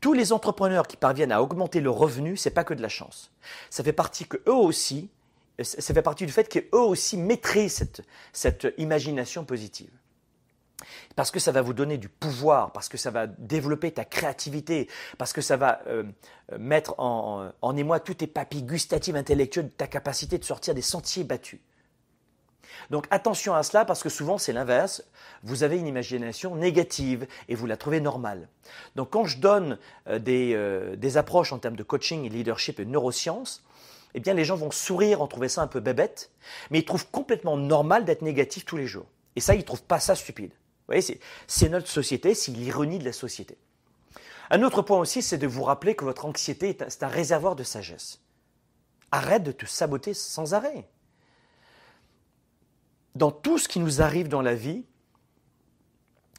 Tous les entrepreneurs qui parviennent à augmenter leurs revenus, c'est pas que de la chance. Ça fait partie que eux aussi, ça fait partie du fait qu'eux aussi maîtrisent cette, cette imagination positive parce que ça va vous donner du pouvoir, parce que ça va développer ta créativité, parce que ça va euh, mettre en, en, émoi tous tes papilles gustatives intellectuelles, ta capacité de sortir des sentiers battus. Donc attention à cela parce que souvent c'est l'inverse. Vous avez une imagination négative et vous la trouvez normale. Donc quand je donne euh, des, euh, des, approches en termes de coaching et leadership et neurosciences, eh bien les gens vont sourire en trouvant ça un peu bébête, mais ils trouvent complètement normal d'être négatif tous les jours. Et ça, ils ne trouvent pas ça stupide voyez, c'est notre société, c'est l'ironie de la société. Un autre point aussi, c'est de vous rappeler que votre anxiété est un réservoir de sagesse. Arrête de te saboter sans arrêt. Dans tout ce qui nous arrive dans la vie,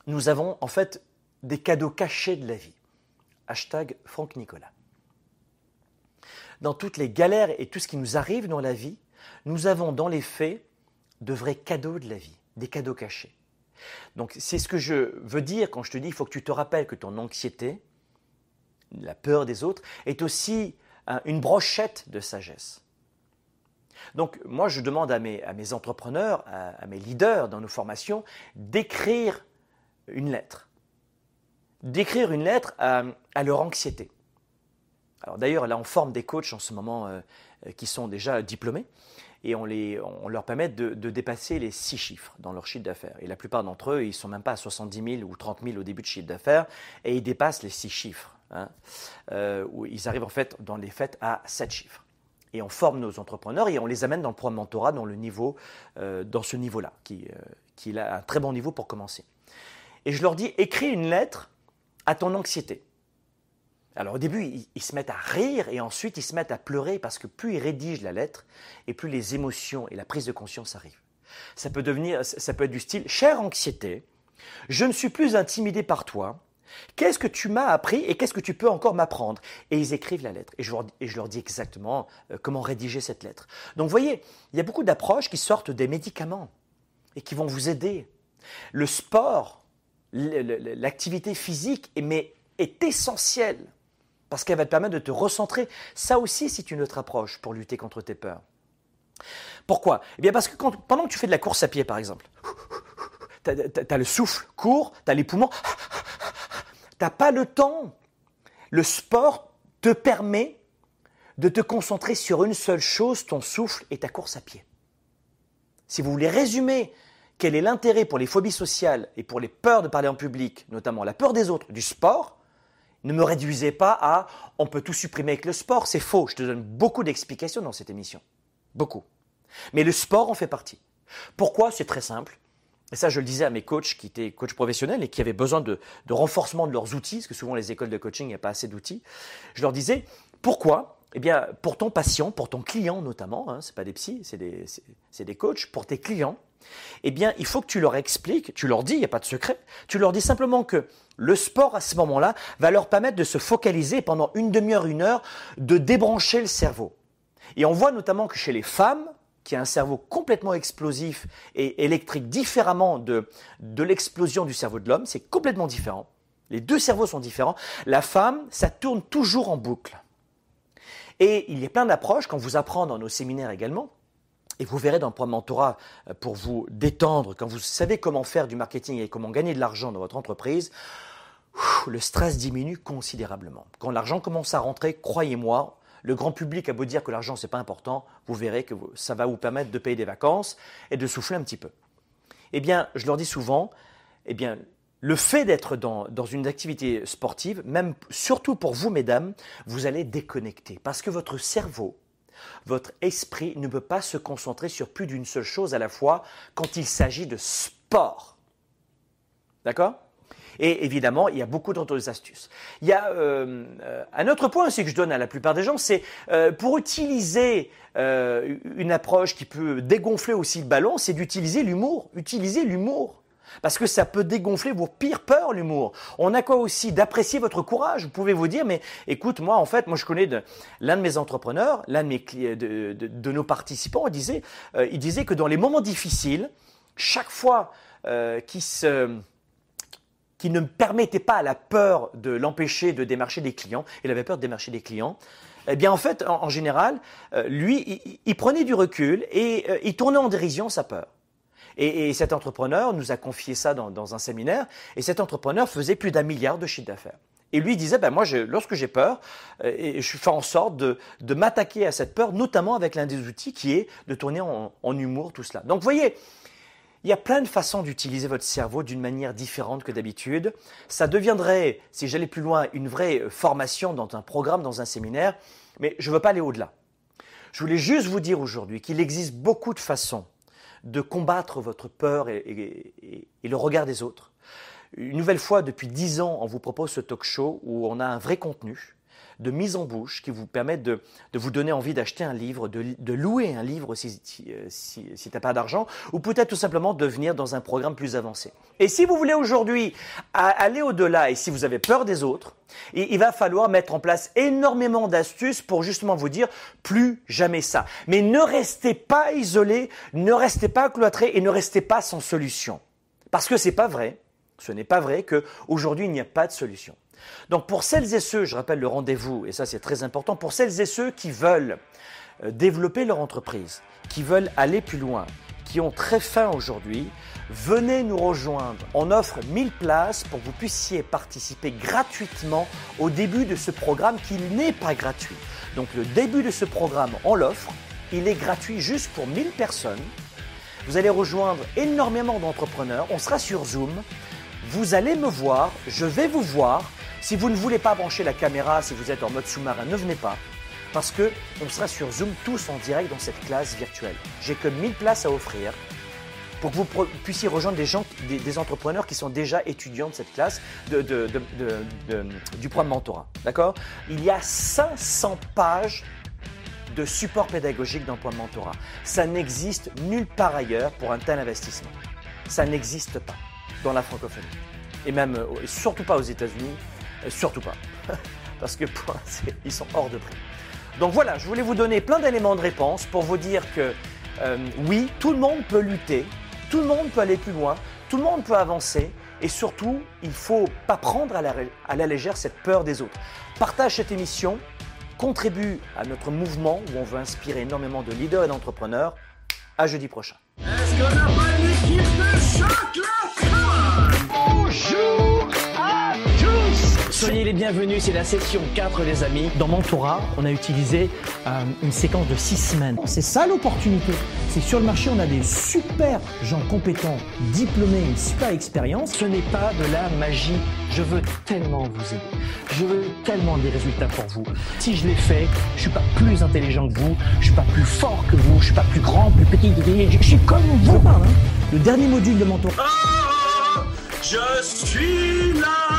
nous avons en fait des cadeaux cachés de la vie. Hashtag Franck Nicolas. Dans toutes les galères et tout ce qui nous arrive dans la vie, nous avons dans les faits de vrais cadeaux de la vie, des cadeaux cachés. Donc c'est ce que je veux dire quand je te dis il faut que tu te rappelles que ton anxiété, la peur des autres, est aussi une brochette de sagesse. Donc moi je demande à mes, entrepreneurs, à, mes leaders dans nos formations, d'écrire une lettre. D'écrire une lettre à, leur anxiété. Alors d'ailleurs là on forme des coachs en ce moment euh, qui sont déjà diplômés et on, leur permet de, dépasser les six chiffres dans leur chiffre d'affaires. Et la plupart d'entre eux, ils ne sont même pas à 70 000 ou 30 000 au début de chiffre d'affaires et ils dépassent les six chiffres. Hein, euh, ils arrivent en fait dans les faits à sept chiffres. Et on forme nos entrepreneurs et on les amène dans le programme mentorat dans, le niveau, euh, dans ce niveau-là, qui, euh, qui a un très bon niveau pour commencer. Et je leur dis, écris une lettre à ton anxiété. Alors au début, ils, se mettent à rire et ensuite ils se mettent à pleurer parce que plus ils rédigent la lettre et plus les émotions et la prise de conscience arrivent. Ça peut devenir, ça peut être du style Chère anxiété, je ne suis plus intimidé par toi. Qu'est-ce que tu m'as appris et qu'est-ce que tu peux encore m'apprendre? Et ils écrivent la lettre. Et je, leur, dis exactement euh, comment rédiger cette lettre. Donc vous voyez, il y a beaucoup d'approches qui sortent des médicaments et qui vont vous aider. Le sport, l'activité physique, mais est essentielle parce qu'elle va te permettre de te recentrer. Ça aussi, c'est une autre approche pour lutter contre tes peurs. Pourquoi? Eh bien parce que pendant que tu fais de la course à pied, par exemple, tu as, le souffle court, tu as les poumons, tu n'as pas le temps. Le sport te permet de te concentrer sur une seule chose, ton souffle et ta course à pied. Si vous voulez résumer quel est l'intérêt pour les phobies sociales et pour les peurs de parler en public, notamment la peur des autres, du sport, ne me réduisez pas à on peut tout supprimer avec le sport. C'est faux. Je te donne beaucoup d'explications dans cette émission. Beaucoup. Mais le sport en fait partie. Pourquoi? C'est très simple. Et ça, je le disais à mes coachs qui étaient coachs professionnels et qui avaient besoin de, renforcement de leurs outils, parce que souvent les écoles de coaching, il n'y a pas assez d'outils. Je leur disais, pourquoi? Eh bien, pour ton patient, pour ton client notamment, hein, ce pas des psys, c'est des, des coachs, pour tes clients, eh bien, il faut que tu leur expliques, tu leur dis, il n'y a pas de secret, tu leur dis simplement que le sport à ce moment-là va leur permettre de se focaliser pendant une demi-heure, une heure, de débrancher le cerveau. Et on voit notamment que chez les femmes, qui a un cerveau complètement explosif et électrique différemment de, de l'explosion du cerveau de l'homme, c'est complètement différent. Les deux cerveaux sont différents. La femme, ça tourne toujours en boucle. Et il y a plein d'approches qu'on vous apprend dans nos séminaires également. Et vous verrez dans le programme Mentorat, euh, pour vous détendre, quand vous savez comment faire du marketing et comment gagner de l'argent dans votre entreprise, le stress diminue considérablement. Quand l'argent commence à rentrer, croyez-moi, le grand public a beau dire que l'argent n'est pas important, vous verrez que ça va vous permettre de payer des vacances et de souffler un petit peu. Eh bien, je leur dis souvent, eh bien, le fait d'être dans, dans, une activité sportive, même surtout pour vous, mesdames, vous allez déconnecter parce que votre cerveau, votre esprit ne peut pas se concentrer sur plus d'une seule chose à la fois quand il s'agit de sport. D'accord? Et évidemment, il y a beaucoup d'autres astuces. Il y a euh, un autre point aussi que je donne à la plupart des gens, c'est euh, pour utiliser euh, une approche qui peut dégonfler aussi le ballon, c'est d'utiliser l'humour. Utiliser l'humour. Parce que ça peut dégonfler vos pires peurs, l'humour. On a quoi aussi d'apprécier votre courage. Vous pouvez vous dire, mais écoute, moi, en fait, moi, je connais l'un de mes entrepreneurs, l'un de, nos participants, il disait, euh, il disait que dans les moments difficiles, chaque fois euh, qu'il se qui ne permettait pas à la peur de l'empêcher de démarcher des clients, il avait peur de démarcher des clients, eh bien en fait, en, général, euh, lui, il, prenait du recul et il tournait en dérision sa peur. Et, cet entrepreneur nous a confié ça dans, un séminaire, et cet entrepreneur faisait plus d'un milliard de chiffre d'affaires. Et lui disait, ben moi, lorsque j'ai peur, euh, je fais en sorte de, m'attaquer à cette peur, notamment avec l'un des outils qui est de tourner en, humour, tout cela. Donc, vous voyez, il y a plein de façons d'utiliser votre cerveau d'une manière différente que d'habitude. Ça deviendrait, si j'allais plus loin, une vraie formation dans un programme, dans un séminaire, mais je ne veux pas aller au-delà. Je voulais juste vous dire aujourd'hui qu'il existe beaucoup de façons de combattre votre peur et, le regard des autres. Une nouvelle fois, depuis dix ans, on vous propose ce talk show où on a un vrai contenu de mise en bouche qui vous permet de, vous donner envie d'acheter un livre, de, louer un livre si, si, tu n'as pas d'argent, ou peut-être tout simplement de venir dans un programme plus avancé. Et si vous voulez aujourd'hui aller au-delà et si vous avez peur des autres, il va falloir mettre en place énormément d'astuces pour justement vous dire plus jamais ça. Mais ne restez pas isolé, ne restez pas cloîtré et ne restez pas sans solution. Parce que c'est pas vrai, ce n'est pas vrai qu'aujourd'hui il n'y a pas de solution. Donc pour celles et ceux, je rappelle le rendez-vous, et ça c'est très important, pour celles et ceux qui veulent euh, développer leur entreprise, qui veulent aller plus loin, qui ont très faim aujourd'hui, venez nous rejoindre. On offre 1000 places pour que vous puissiez participer gratuitement au début de ce programme qui n'est pas gratuit. Donc le début de ce programme, on l'offre. Il est gratuit juste pour 1000 personnes. Vous allez rejoindre énormément d'entrepreneurs. On sera sur Zoom. Vous allez me voir, je vais vous voir. Si vous ne voulez pas brancher la caméra, si vous êtes en mode sous-marin, ne venez pas. Parce que on sera sur Zoom tous en direct dans cette classe virtuelle. J'ai que 1000 places à offrir pour que vous puissiez rejoindre des gens, des, entrepreneurs qui sont déjà étudiants de cette classe de, du programme mentorat. D'accord? Il y a 500 pages de support pédagogique dans le programme mentorat. Ça n'existe nulle part ailleurs pour un tel investissement. Ça n'existe pas dans la francophonie. Et même, euh, surtout pas aux États-Unis, Surtout pas. Parce que ils sont hors de prix. Donc voilà, je voulais vous donner plein d'éléments de réponse pour vous dire que euh, oui, tout le monde peut lutter, tout le monde peut aller plus loin, tout le monde peut avancer et surtout, il ne faut pas prendre à la, légère cette peur des autres. Partage cette émission, contribue à notre mouvement où on veut inspirer énormément de leaders et d'entrepreneurs. À jeudi prochain. Est-ce qu'on pas une de choc Soyez les bienvenus, c'est la section 4 les amis. Dans Mentorat, on a utilisé euh, une séquence de 6 semaines. C'est ça l'opportunité. C'est sur le marché, on a des super gens compétents, diplômés, une super expérience. Ce n'est pas de la magie. Je veux tellement vous aider. Je veux tellement des résultats pour vous. Si je l'ai fait, je suis pas plus intelligent que vous, je suis pas plus fort que vous, je suis pas plus grand, plus petit, je suis comme vous. Hein. Le dernier module de Mentorat. Ah, je suis là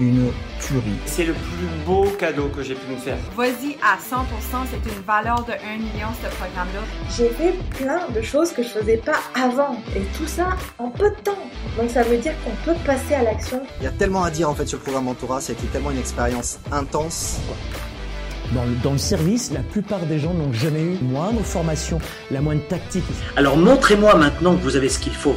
une tuerie. C'est le plus beau cadeau que j'ai pu me faire. Vas-y à 100%, c'est une valeur de 1 million ce programme-là. J'ai fait plein de choses que je faisais pas avant et tout ça en peu de temps. Donc ça veut dire qu'on peut passer à l'action. Il y a tellement à dire en fait sur le programme Mentorat, c'était tellement une expérience intense. Dans le, dans le, service, la plupart des gens n'ont jamais eu moindre formation, la moindre tactique. Alors montrez-moi maintenant que vous avez ce qu'il faut.